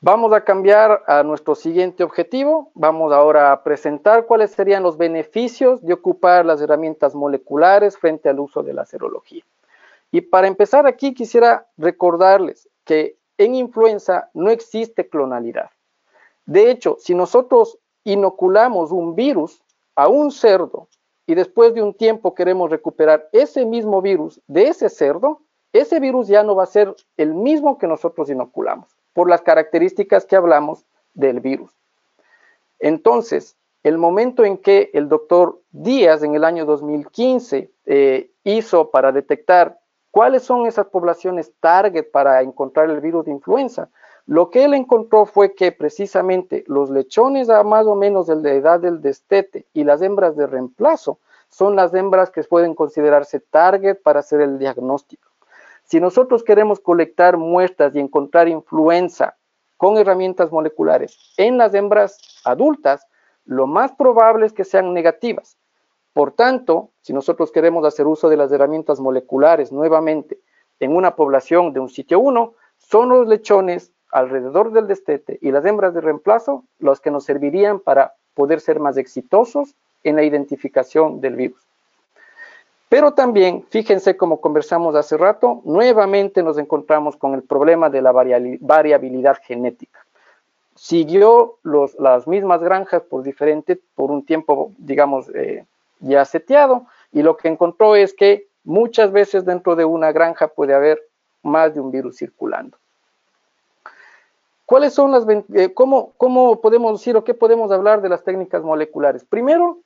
Vamos a cambiar a nuestro siguiente objetivo. Vamos ahora a presentar cuáles serían los beneficios de ocupar las herramientas moleculares frente al uso de la serología. Y para empezar aquí quisiera recordarles que en influenza no existe clonalidad. De hecho, si nosotros inoculamos un virus a un cerdo y después de un tiempo queremos recuperar ese mismo virus de ese cerdo, ese virus ya no va a ser el mismo que nosotros inoculamos, por las características que hablamos del virus. Entonces, el momento en que el doctor Díaz en el año 2015 eh, hizo para detectar cuáles son esas poblaciones target para encontrar el virus de influenza, lo que él encontró fue que precisamente los lechones a más o menos de la edad del destete y las hembras de reemplazo son las hembras que pueden considerarse target para hacer el diagnóstico. Si nosotros queremos colectar muestras y encontrar influenza con herramientas moleculares en las hembras adultas, lo más probable es que sean negativas. Por tanto, si nosotros queremos hacer uso de las herramientas moleculares nuevamente en una población de un sitio 1, son los lechones alrededor del destete y las hembras de reemplazo los que nos servirían para poder ser más exitosos en la identificación del virus. Pero también, fíjense como conversamos hace rato, nuevamente nos encontramos con el problema de la variabilidad genética. Siguió las mismas granjas por diferente, por un tiempo, digamos, eh, ya seteado, y lo que encontró es que muchas veces dentro de una granja puede haber más de un virus circulando. ¿Cuáles son las, eh, cómo, cómo, podemos decir o qué podemos hablar de las técnicas moleculares? Primero,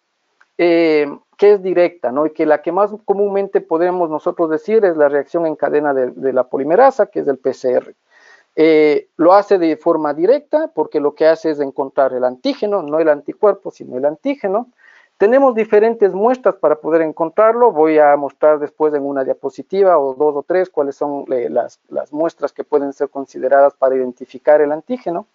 eh, que es directa, ¿no? Y que la que más comúnmente podemos nosotros decir es la reacción en cadena de, la polimerasa, que es el PCR. Eh, lo hace de forma directa porque lo que hace es encontrar el antígeno, no el anticuerpo, sino el antígeno, tenemos diferentes muestras para poder encontrarlo. Voy a mostrar después en una diapositiva o dos o tres cuáles son eh, las, muestras que pueden ser consideradas para identificar el antígeno.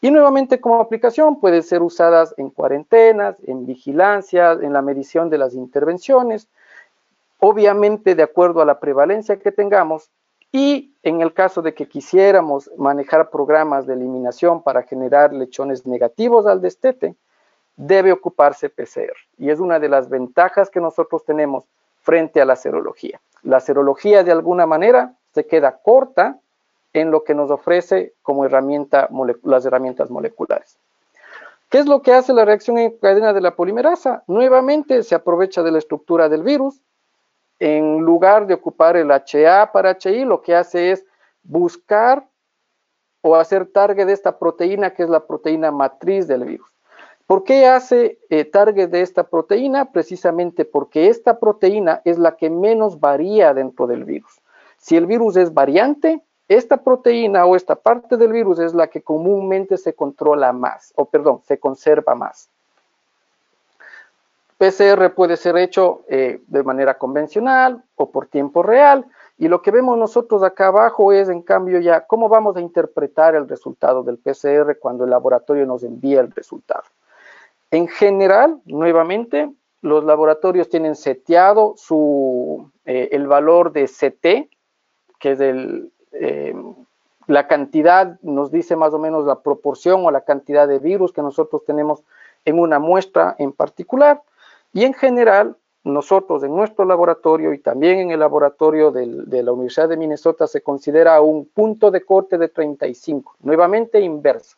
Y nuevamente como aplicación pueden ser usadas en cuarentenas, en vigilancia, en la medición de las intervenciones, obviamente de acuerdo a la prevalencia que tengamos y en el caso de que quisiéramos manejar programas de eliminación para generar lechones negativos al destete, debe ocuparse PCR. Y es una de las ventajas que nosotros tenemos frente a la serología. La serología de alguna manera se queda corta en lo que nos ofrece como herramienta las herramientas moleculares. ¿Qué es lo que hace la reacción en cadena de la polimerasa? Nuevamente se aprovecha de la estructura del virus. En lugar de ocupar el HA para HI, lo que hace es buscar o hacer target de esta proteína que es la proteína matriz del virus. ¿Por qué hace eh, target de esta proteína? Precisamente porque esta proteína es la que menos varía dentro del virus. Si el virus es variante, esta proteína o esta parte del virus es la que comúnmente se controla más, o perdón, se conserva más. PCR puede ser hecho eh, de manera convencional o por tiempo real, y lo que vemos nosotros acá abajo es, en cambio, ya cómo vamos a interpretar el resultado del PCR cuando el laboratorio nos envía el resultado. En general, nuevamente, los laboratorios tienen seteado su, eh, el valor de CT, que es el, eh, la cantidad, nos dice más o menos la proporción o la cantidad de virus que nosotros tenemos en una muestra en particular. Y en general, nosotros en nuestro laboratorio y también en el laboratorio de la Universidad de Minnesota se considera un punto de corte de 35, nuevamente inverso.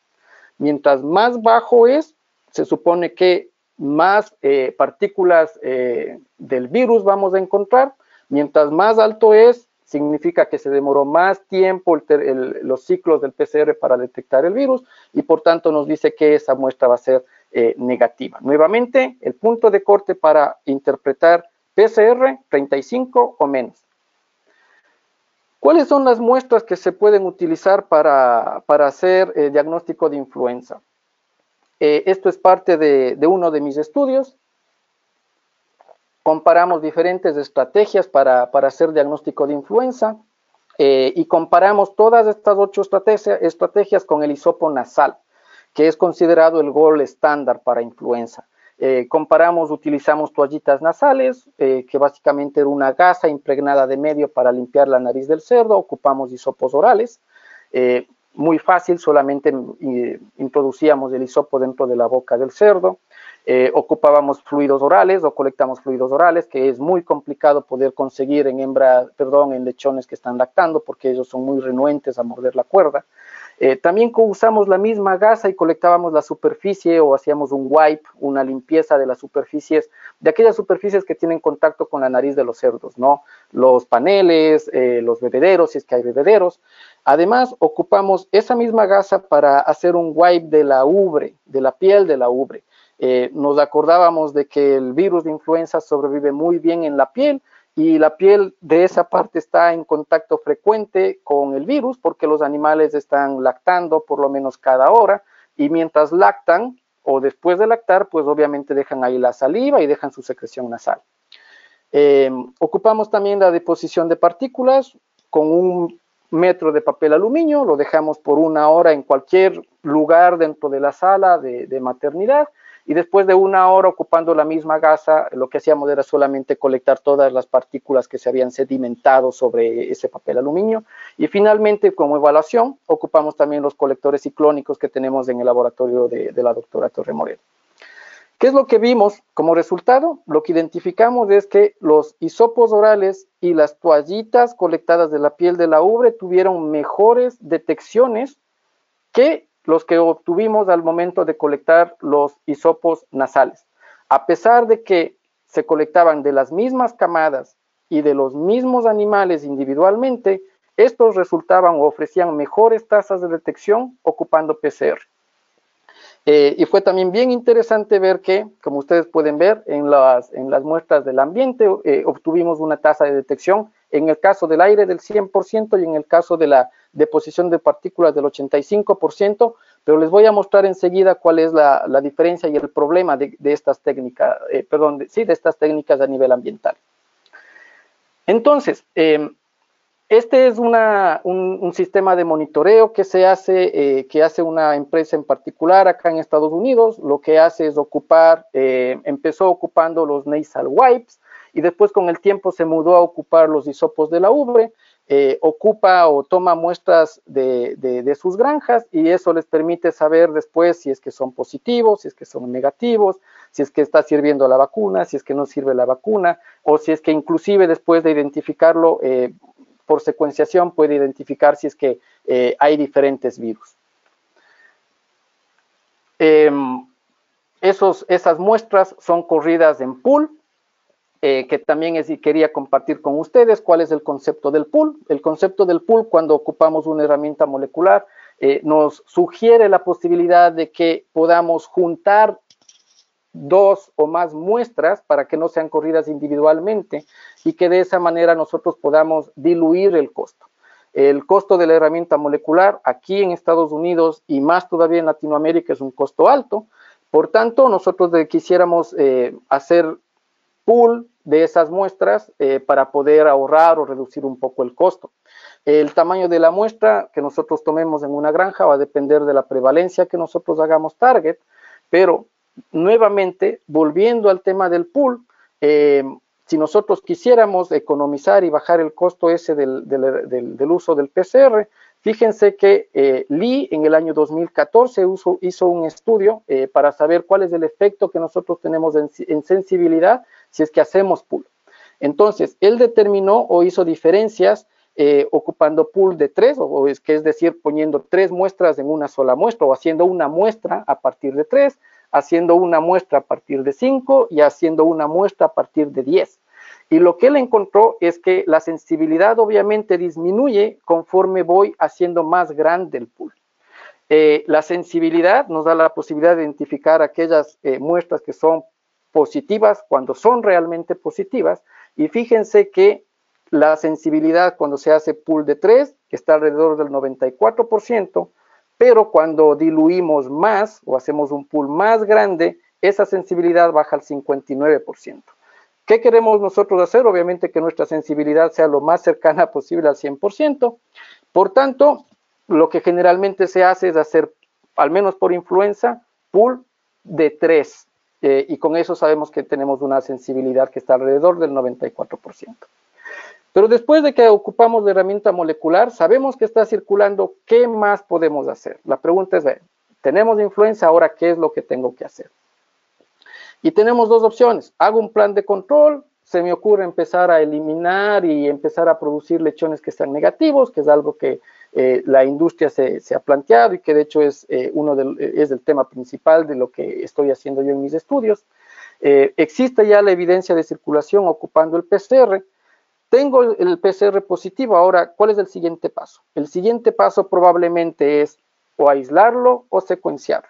Mientras más bajo es, se supone que más eh, partículas eh, del virus vamos a encontrar, mientras más alto es, significa que se demoró más tiempo los ciclos del PCR para detectar el virus y por tanto nos dice que esa muestra va a ser eh, negativa. Nuevamente, el punto de corte para interpretar PCR 35 o menos. ¿Cuáles son las muestras que se pueden utilizar para, para hacer diagnóstico de influenza? Eh, esto es parte de, uno de mis estudios. Comparamos diferentes estrategias para, hacer diagnóstico de influenza eh, y comparamos todas estas ocho estrategias con el hisopo nasal, que es considerado el gol estándar para influenza. Eh, comparamos, utilizamos toallitas nasales, que básicamente era una gasa impregnada de medio para limpiar la nariz del cerdo, ocupamos hisopos orales muy fácil, solamente eh, introducíamos el hisopo dentro de la boca del cerdo, eh, ocupábamos fluidos orales o colectamos fluidos orales, que es muy complicado poder conseguir en hembra, perdón, en lechones que están lactando, porque ellos son muy renuentes a morder la cuerda. Eh, también usamos la misma gasa y colectábamos la superficie o hacíamos un wipe, una limpieza de las superficies, de aquellas superficies que tienen contacto con la nariz de los cerdos, ¿no? Los paneles, los bebederos, si es que hay bebederos. Además, ocupamos esa misma gasa para hacer un wipe de la ubre, de la piel de la ubre. Eh, nos acordábamos de que el virus de influenza sobrevive muy bien en la piel y la piel de esa parte está en contacto frecuente con el virus porque los animales están lactando por lo menos cada hora y mientras lactan o después de lactar, pues obviamente dejan ahí la saliva y dejan su secreción nasal. Eh, ocupamos también la deposición de partículas con un metro de papel aluminio, lo dejamos por una hora en cualquier lugar dentro de la sala de, maternidad y después de una hora ocupando la misma gasa, lo que hacíamos era solamente colectar todas las partículas que se habían sedimentado sobre ese papel aluminio. Y finalmente, como evaluación, ocupamos también los colectores ciclónicos que tenemos en el laboratorio de, la doctora Torre Moreno. ¿Qué es lo que vimos como resultado? Lo que identificamos es que los hisopos orales y las toallitas colectadas de la piel de la ubre tuvieron mejores detecciones que los que obtuvimos al momento de colectar los hisopos nasales. A pesar de que se colectaban de las mismas camadas y de los mismos animales individualmente, estos resultaban o ofrecían mejores tasas de detección ocupando PCR. Eh, y fue también bien interesante ver que, como ustedes pueden ver, en las, muestras del ambiente eh, obtuvimos una tasa de detección, en el caso del aire del 100% y en el caso de la deposición de partículas del 85%, pero les voy a mostrar enseguida cuál es la, diferencia y el problema de, estas técnicas, eh, perdón, sí, de estas técnicas a nivel ambiental. Entonces, em, este es un, sistema de monitoreo que se hace, eh, que hace una empresa en particular acá en Estados Unidos. Lo que hace es ocupar, eh, empezó ocupando los nasal wipes y después con el tiempo se mudó a ocupar los hisopos de la ubre. Eh, ocupa o toma muestras de, de, sus granjas y eso les permite saber después si es que son positivos, si es que son negativos, si es que está sirviendo la vacuna, si es que no sirve la vacuna o si es que inclusive después de identificarlo por secuenciación puede identificar si es que eh, hay diferentes virus. Em, esos, esas muestras son corridas en pool, eh, que también es, y quería compartir con ustedes cuál es el concepto del pool. El concepto del pool, cuando ocupamos una herramienta molecular, eh, nos sugiere la posibilidad de que podamos juntar dos o más muestras para que no sean corridas individualmente y que de esa manera nosotros podamos diluir el costo. El costo de la herramienta molecular aquí en Estados Unidos y más todavía en Latinoamérica es un costo alto. Por tanto, nosotros quisiéramos eh, hacer pool de esas muestras eh, para poder ahorrar o reducir un poco el costo. El tamaño de la muestra que nosotros tomemos en una granja va a depender de la prevalencia que nosotros hagamos target, pero nuevamente, volviendo al tema del pool, eh, si nosotros quisiéramos economizar y bajar el costo ese del, uso del PCR, fíjense que eh, Lee en el año 2014 hizo un estudio para saber cuál es el efecto que nosotros tenemos en, sensibilidad si es que hacemos pool. Entonces, él determinó o hizo diferencias ocupando pool de tres, o, es que es decir, poniendo tres muestras en una sola muestra o haciendo una muestra a partir de tres, haciendo una muestra a partir de 5 y haciendo una muestra a partir de 10. Y lo que él encontró es que la sensibilidad obviamente disminuye conforme voy haciendo más grande el pool. Eh, la sensibilidad nos da la posibilidad de identificar aquellas eh, muestras que son positivas cuando son realmente positivas. Y fíjense que la sensibilidad cuando se hace pool de 3, que está alrededor del 94%, pero cuando diluimos más o hacemos un pool más grande, esa sensibilidad baja al 59%. ¿Qué queremos nosotros hacer? Obviamente que nuestra sensibilidad sea lo más cercana [LAUGHS] posible al 100%. Por tanto, lo que generalmente se hace es hacer, al menos por influenza, pool de 3. Eh, y con eso sabemos que tenemos una sensibilidad que está alrededor del 94%. Pero después de que ocupamos la herramienta molecular, sabemos que está circulando, ¿qué más podemos hacer? La pregunta es, tenemos influencia, ahora, ¿qué es lo que tengo que hacer? Y tenemos dos opciones. Hago un plan de control, se me ocurre empezar a eliminar y empezar a producir lechones que sean negativos, que es algo que eh, la industria se, ha planteado y que de hecho es, eh, uno del, es el tema principal de lo que estoy haciendo yo en mis estudios. Eh, existe ya la evidencia de circulación ocupando el PCR, tengo el PCR positivo, ahora, ¿cuál es el siguiente paso? El siguiente paso probablemente es o aislarlo o secuenciarlo.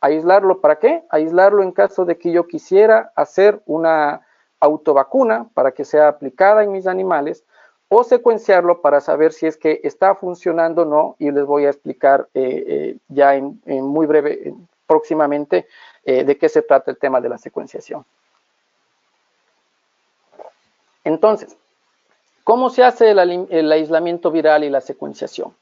¿Aislarlo para qué? Aislarlo en caso de que yo quisiera hacer una autovacuna para que sea aplicada en mis animales o secuenciarlo para saber si es que está funcionando o no y les voy a explicar eh, eh, ya en, muy breve, próximamente, eh, de qué se trata el tema de la secuenciación. Entonces, ¿Cómo se hace el, aislamiento viral y la secuenciación?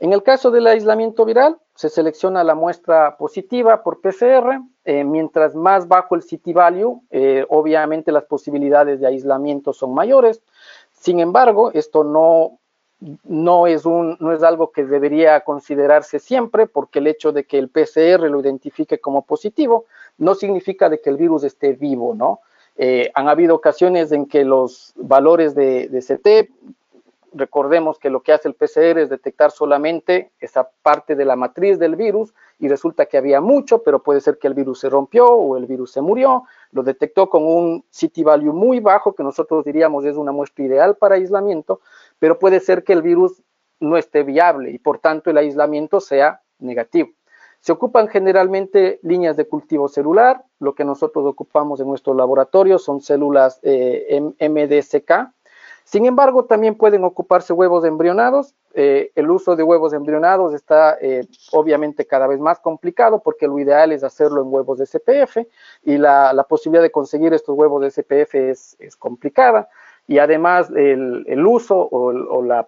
En el caso del aislamiento viral, se selecciona la muestra positiva por PCR, mientras más bajo el city value, obviamente las posibilidades de aislamiento son mayores. Sin embargo, esto no, no, es un, no es algo que debería considerarse siempre, porque el hecho de que el PCR lo identifique como positivo no significa de que el virus esté vivo, ¿no? Eh, han habido ocasiones en que los valores de, de CT recordemos que lo que hace el PCR es detectar solamente esa parte de la matriz del virus y resulta que había mucho, pero puede ser que el virus se rompió o el virus se murió. Lo detectó con un city value muy bajo, que nosotros diríamos es una muestra ideal para aislamiento, pero puede ser que el virus no esté viable y por tanto el aislamiento sea negativo. Se ocupan generalmente líneas de cultivo celular, lo que nosotros ocupamos en nuestro laboratorio son células eh, MDSK, sin embargo, también pueden ocuparse huevos embrionados. Eh, el uso de huevos embrionados está eh, obviamente cada vez más complicado porque lo ideal es hacerlo en huevos de SPF y la, posibilidad de conseguir estos huevos de SPF es, complicada. Y además el, uso o, la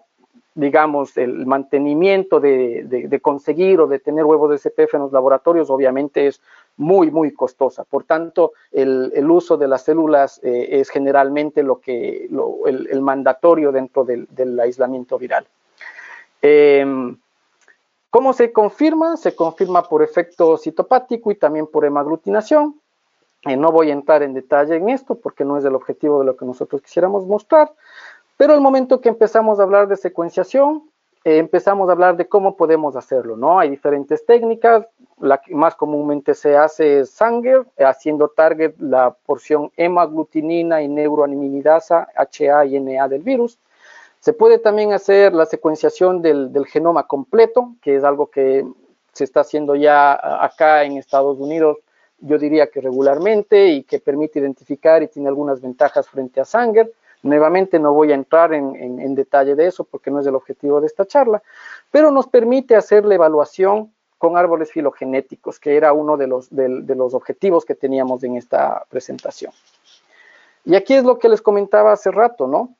digamos, el mantenimiento de, conseguir o de tener huevos de SPF en los laboratorios obviamente es muy, muy costosa. Por tanto, el, uso de las células eh, es generalmente lo que, el, mandatorio dentro del, aislamiento viral. Em, ¿Cómo se confirma? Se confirma por efecto citopático y también por hemaglutinación. Eh, no voy a entrar en detalle en esto porque no es el objetivo de lo que nosotros quisiéramos mostrar, pero el momento que empezamos a hablar de secuenciación, eh, empezamos a hablar de cómo podemos hacerlo, ¿no? Hay diferentes técnicas, la que más comúnmente se hace es Sanger, haciendo target la porción hemaglutinina y neuroaniminidasa HA y NA del virus. Se puede también hacer la secuenciación del genoma completo, que es algo que se está haciendo ya acá en Estados Unidos, yo diría que regularmente y que permite identificar y tiene algunas ventajas frente a Sanger. Nuevamente no voy a entrar en, detalle de eso porque no es el objetivo de esta charla, pero nos permite hacer la evaluación con árboles filogenéticos, que era uno de los, objetivos que teníamos en esta presentación. Y aquí es lo que les comentaba hace rato, ¿no?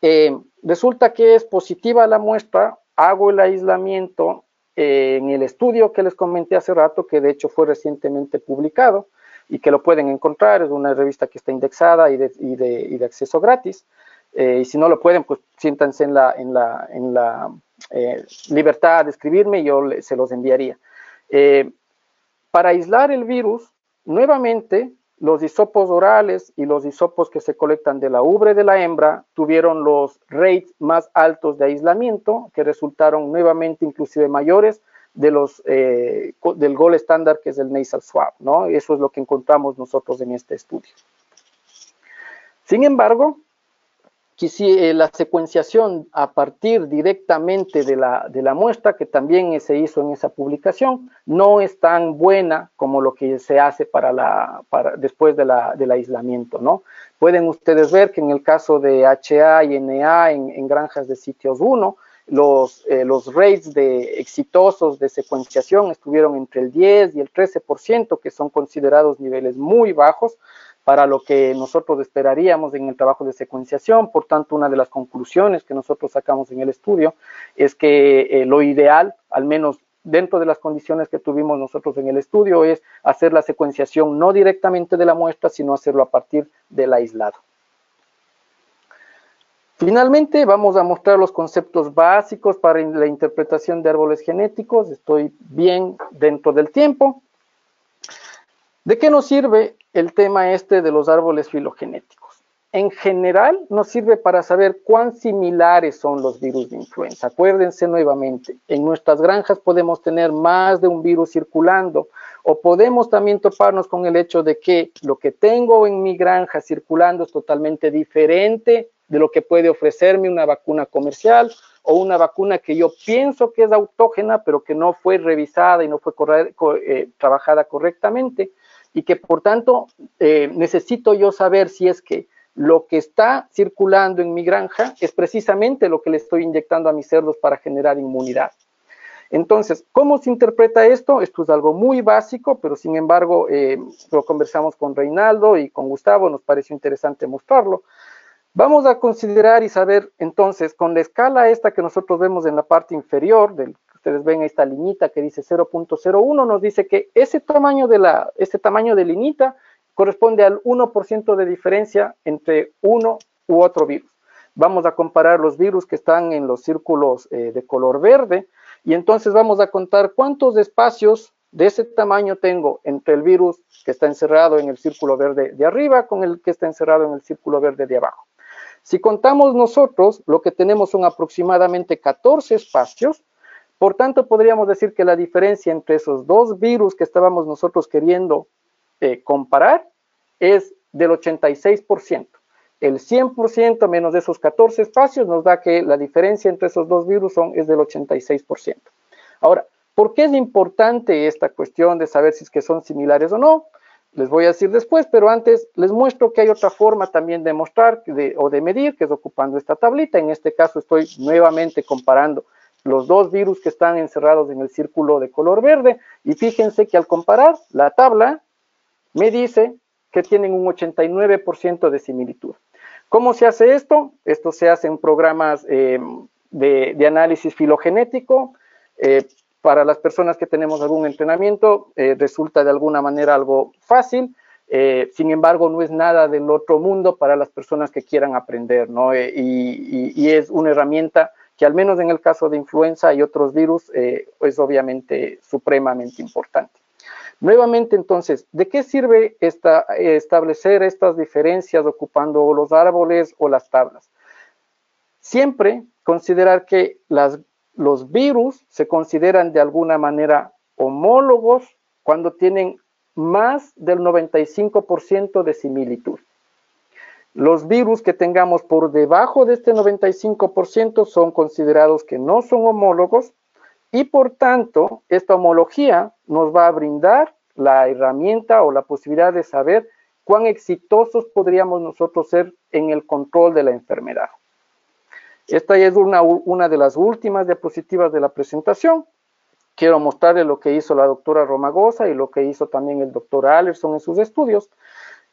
Eh, resulta que es positiva la muestra, hago el aislamiento eh, en el estudio que les comenté hace rato, que de hecho fue recientemente publicado, y que lo pueden encontrar. Es una revista que está indexada y de, y de, y de acceso gratis. Eh, y si no lo pueden, pues siéntanse en la, en la, en la eh, libertad de escribirme y yo se los enviaría. Eh, para aislar el virus, nuevamente los hisopos orales y los hisopos que se colectan de la ubre de la hembra tuvieron los rates más altos de aislamiento, que resultaron nuevamente inclusive mayores de los, eh, del gol estándar que es el nasal swab, ¿no? Eso es lo que encontramos nosotros en este estudio. Sin embargo, eh, la secuenciación a partir directamente de la, de la muestra, que también se hizo en esa publicación, no es tan buena como lo que se hace para la, para, después de la, del aislamiento, ¿no? Pueden ustedes ver que en el caso de HA y NA en, en granjas de sitios 1, los, eh, los rates de exitosos de secuenciación estuvieron entre el 10 y el 13%, que son considerados niveles muy bajos para lo que nosotros esperaríamos en el trabajo de secuenciación. Por tanto, una de las conclusiones que nosotros sacamos en el estudio es que eh, lo ideal, al menos dentro de las condiciones que tuvimos nosotros en el estudio, es hacer la secuenciación no directamente de la muestra, sino hacerlo a partir del aislado. Finalmente, vamos a mostrar los conceptos básicos para la interpretación de árboles genéticos. Estoy bien dentro del tiempo. ¿De qué nos sirve el tema este de los árboles filogenéticos? En general, nos sirve para saber cuán similares son los virus de influenza. Acuérdense nuevamente, en nuestras granjas podemos tener más de un virus circulando o podemos también toparnos con el hecho de que lo que tengo en mi granja circulando es totalmente diferente de lo que puede ofrecerme una vacuna comercial o una vacuna que yo pienso que es autógena, pero que no fue revisada y no fue eh, trabajada correctamente, y que por tanto eh, necesito yo saber si es que lo que está circulando en mi granja es precisamente lo que le estoy inyectando a mis cerdos para generar inmunidad. Entonces, ¿cómo se interpreta esto? Esto es algo muy básico, pero sin embargo eh, lo conversamos con Reinaldo y con Gustavo, nos pareció interesante mostrarlo. Vamos a considerar y saber entonces con la escala esta que nosotros vemos en la parte inferior del ustedes ven esta liñita que dice 0.01, nos dice que ese tamaño de la, este tamaño de liñita corresponde al 1% de diferencia entre uno u otro virus. Vamos a comparar los virus que están en los círculos eh, de color verde y entonces vamos a contar cuántos espacios de ese tamaño tengo entre el virus que está encerrado en el círculo verde de arriba con el que está encerrado en el círculo verde de abajo. Si contamos nosotros, lo que tenemos son aproximadamente 14 espacios, por tanto podríamos decir que la diferencia entre esos dos virus que estábamos nosotros queriendo eh, comparar es del 86%. El 100% menos de esos 14 espacios nos da que la diferencia entre esos dos virus son, es del 86%. Ahora, ¿por qué es importante esta cuestión de saber si es que son similares o no? Les voy a decir después, pero antes les muestro que hay otra forma también de mostrar o de medir, que es ocupando esta tablita. En este caso estoy nuevamente comparando los dos virus que están encerrados en el círculo de color verde y fíjense que al comparar la tabla me dice que tienen un 89% de similitud. ¿Cómo se hace esto? Esto se hace en programas eh, de, análisis filogenético. Eh, para las personas que tenemos algún entrenamiento eh, resulta de alguna manera algo fácil, eh, sin embargo no es nada del otro mundo para las personas que quieran aprender, ¿no? Eh, y, es una herramienta que al menos en el caso de influenza y otros virus es obviamente supremamente importante. Nuevamente, entonces, ¿de qué sirve esta, establecer estas diferencias ocupando los árboles o las tablas? Siempre considerar que las los virus se consideran de alguna manera homólogos cuando tienen más del 95% de similitud. Los virus que tengamos por debajo de este 95% son considerados que no son homólogos y por tanto esta homología nos va a brindar la herramienta o la posibilidad de saber cuán exitosos podríamos nosotros ser en el control de la enfermedad. Esta es una, de las últimas diapositivas de la presentación. Quiero mostrarles lo que hizo la doctora Romagosa y lo que hizo también el doctor Allerson en sus estudios.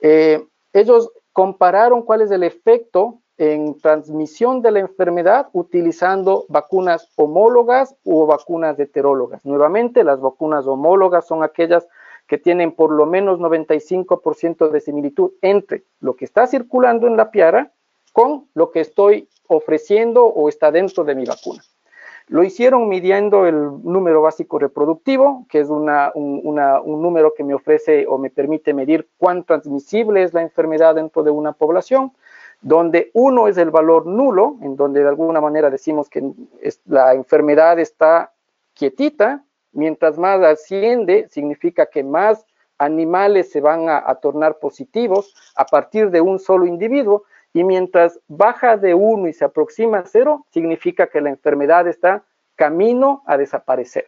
Eh, ellos compararon cuál es el efecto en transmisión de la enfermedad utilizando vacunas homólogas o vacunas heterólogas. Nuevamente, las vacunas homólogas son aquellas que tienen por lo menos 95% de similitud entre lo que está circulando en la piara con lo que estoy ofreciendo o está dentro de mi vacuna. Lo hicieron midiendo el número básico reproductivo, que es un, número que me ofrece o me permite medir cuán transmisible es la enfermedad dentro de una población, donde uno es el valor nulo, en donde de alguna manera decimos que la enfermedad está quietita, mientras más asciende, significa que más animales se van a tornar positivos a partir de un solo individuo, y mientras baja de 1 y se aproxima a 0, significa que la enfermedad está camino a desaparecer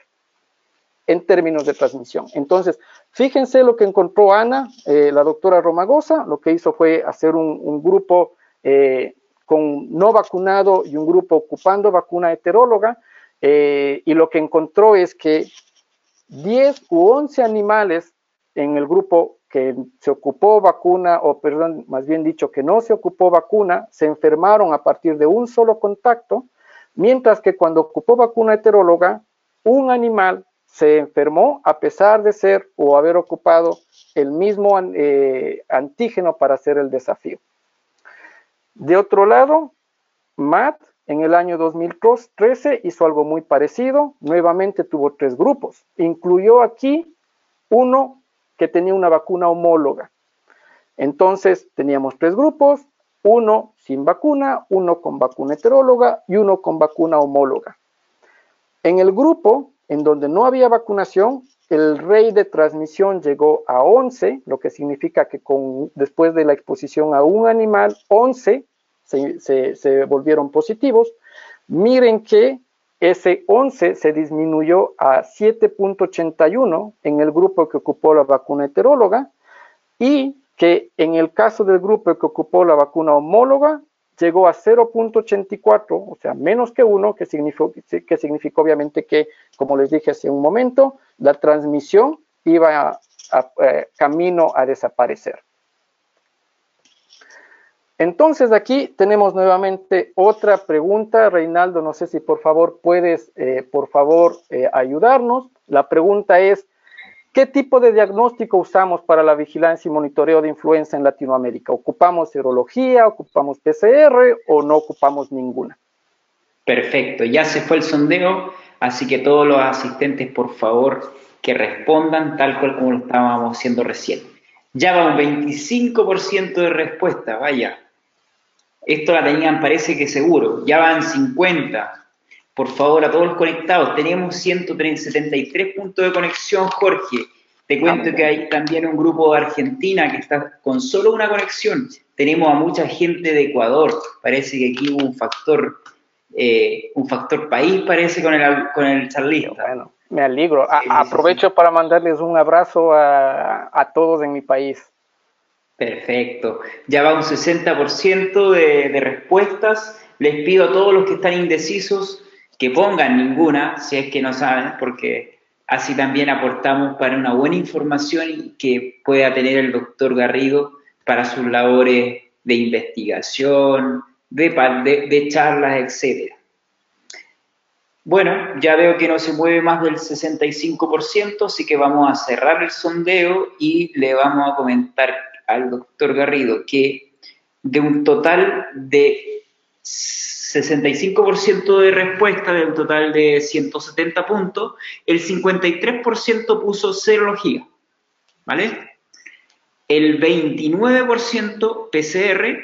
en términos de transmisión. Entonces, fíjense lo que encontró Ana, eh, la doctora Romagosa, lo que hizo fue hacer un, grupo eh, con no vacunado y un grupo ocupando vacuna heteróloga, eh, y lo que encontró es que 10 u 11 animales en el grupo que se ocupó vacuna, o perdón, más bien dicho, que no se ocupó vacuna, se enfermaron a partir de un solo contacto, mientras que cuando ocupó vacuna heteróloga, un animal se enfermó a pesar de ser o haber ocupado el mismo eh, antígeno para hacer el desafío. De otro lado, Matt en el año 2013 hizo algo muy parecido, nuevamente tuvo tres grupos, incluyó aquí uno que tenía una vacuna homóloga. Entonces teníamos tres grupos, uno sin vacuna, uno con vacuna heteróloga y uno con vacuna homóloga. En el grupo en donde no había vacunación, el rey de transmisión llegó a 11, lo que significa que después de la exposición a un animal, 11 se, se volvieron positivos. Miren que ese 11 se disminuyó a 7.81 en el grupo que ocupó la vacuna heteróloga y que en el caso del grupo que ocupó la vacuna homóloga llegó a 0.84, o sea, menos que 1, que significó, que significó obviamente que, como les dije hace un momento, la transmisión iba a, eh, camino a desaparecer. Entonces aquí tenemos nuevamente otra pregunta. Reinaldo, no sé si por favor puedes, eh, por favor, eh, ayudarnos. La pregunta es, ¿qué tipo de diagnóstico usamos para la vigilancia y monitoreo de influenza en Latinoamérica? ¿Ocupamos serología, ocupamos PCR o no ocupamos ninguna? Perfecto, ya se fue el sondeo, así que todos los asistentes, por favor, que respondan tal cual como lo estábamos haciendo recién. Ya va un 25% de respuesta, vaya. Esto la tenían, parece que seguro. Ya van 50. Por favor, a todos los conectados. Tenemos 173 puntos de conexión, Jorge. Te cuento que hay también un grupo de Argentina que está con solo una conexión. Tenemos a mucha gente de Ecuador. Parece que aquí hubo un factor, eh, un factor país, parece, con el, con el charlista. Bueno, me alegro. aprovecho para mandarles un abrazo a, todos en mi país. Perfecto. Ya va un 60% de, de respuestas. Les pido a todos los que están indecisos que pongan ninguna, si es que no saben, porque así también aportamos para una buena información que pueda tener el doctor Garrido para sus labores de investigación, de, de, charlas, etcétera. Bueno, ya veo que no se mueve más del 65%, así que vamos a cerrar el sondeo y le vamos a comentar al doctor Garrido que de un total de 65% de respuesta, de un total de 170 puntos, el 53% puso serología, ¿vale? El 29% PCR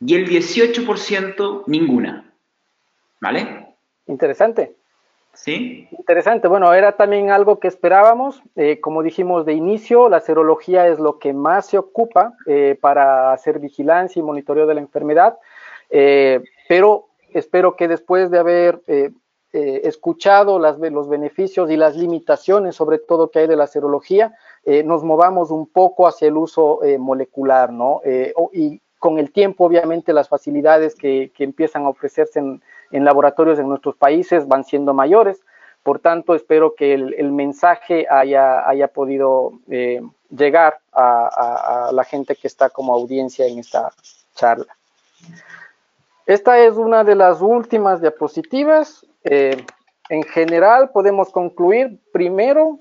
y el 18% ninguna, ¿vale? Interesante. Sí. Interesante. Bueno, era también algo que esperábamos. Eh, como dijimos de inicio, la serología es lo que más se ocupa eh, para hacer vigilancia y monitoreo de la enfermedad. Eh, pero espero que después de haber escuchado los beneficios y las limitaciones, sobre todo que hay de la serología, nos movamos un poco hacia el uso molecular, ¿no? y con el tiempo, obviamente, las facilidades que, que empiezan a ofrecerse en, en laboratorios en nuestros países van siendo mayores. Por tanto, espero que el, mensaje haya, haya podido eh, llegar a, la gente que está como audiencia en esta charla. Esta es una de las últimas diapositivas. Eh, en general, podemos concluir, primero,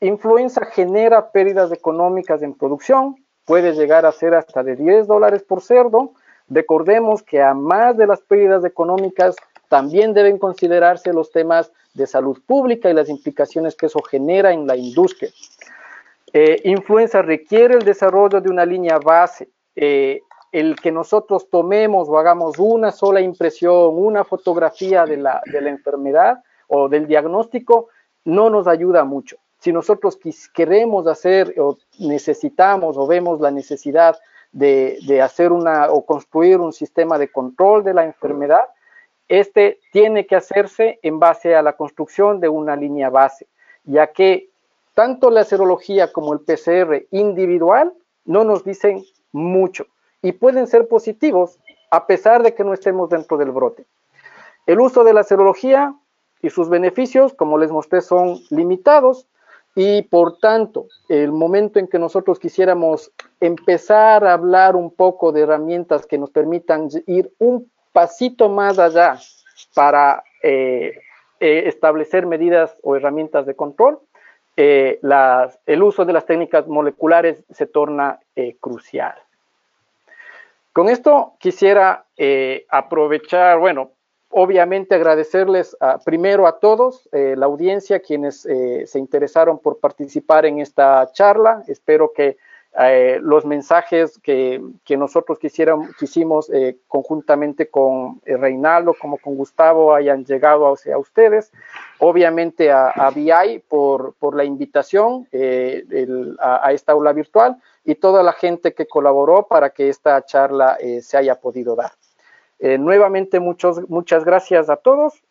influenza genera pérdidas económicas en producción, puede llegar a ser hasta de 10 dólares por cerdo, Recordemos que a más de las pérdidas económicas también deben considerarse los temas de salud pública y las implicaciones que eso genera en la industria. Eh, influenza requiere el desarrollo de una línea base. Eh, el que nosotros tomemos o hagamos una sola impresión, una fotografía de la, de la enfermedad o del diagnóstico, no nos ayuda mucho. Si nosotros queremos hacer o necesitamos o vemos la necesidad de, hacer una o construir un sistema de control de la enfermedad, este tiene que hacerse en base a la construcción de una línea base, ya que tanto la serología como el PCR individual no nos dicen mucho y pueden ser positivos a pesar de que no estemos dentro del brote. El uso de la serología y sus beneficios, como les mostré, son limitados y por tanto, el momento en que nosotros quisiéramos empezar a hablar un poco de herramientas que nos permitan ir un pasito más allá para eh, eh, establecer medidas o herramientas de control, eh, el uso de las técnicas moleculares se torna crucial. Con esto quisiera aprovechar, bueno, obviamente agradecerles primero a todos, la audiencia, quienes se interesaron por participar en esta charla. Espero que eh, los mensajes que, nosotros quisimos eh, conjuntamente con eh, Reinaldo como con Gustavo hayan llegado hacia ustedes. Obviamente a, a VI por, por, la invitación a, esta aula virtual y toda la gente que colaboró para que esta charla se haya podido dar. Nuevamente, muchos, muchas gracias a todos.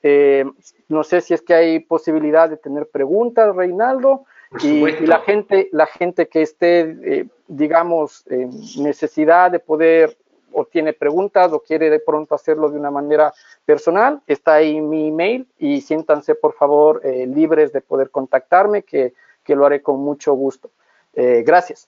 no sé si es que hay posibilidad de tener preguntas, Reinaldo. Y, la gente, la gente que esté, eh, digamos, en necesidad de poder o tiene preguntas o quiere de pronto hacerlo de una manera personal, está ahí mi email y siéntanse por favor eh, libres de poder contactarme, que, que, lo haré con mucho gusto. Eh, gracias.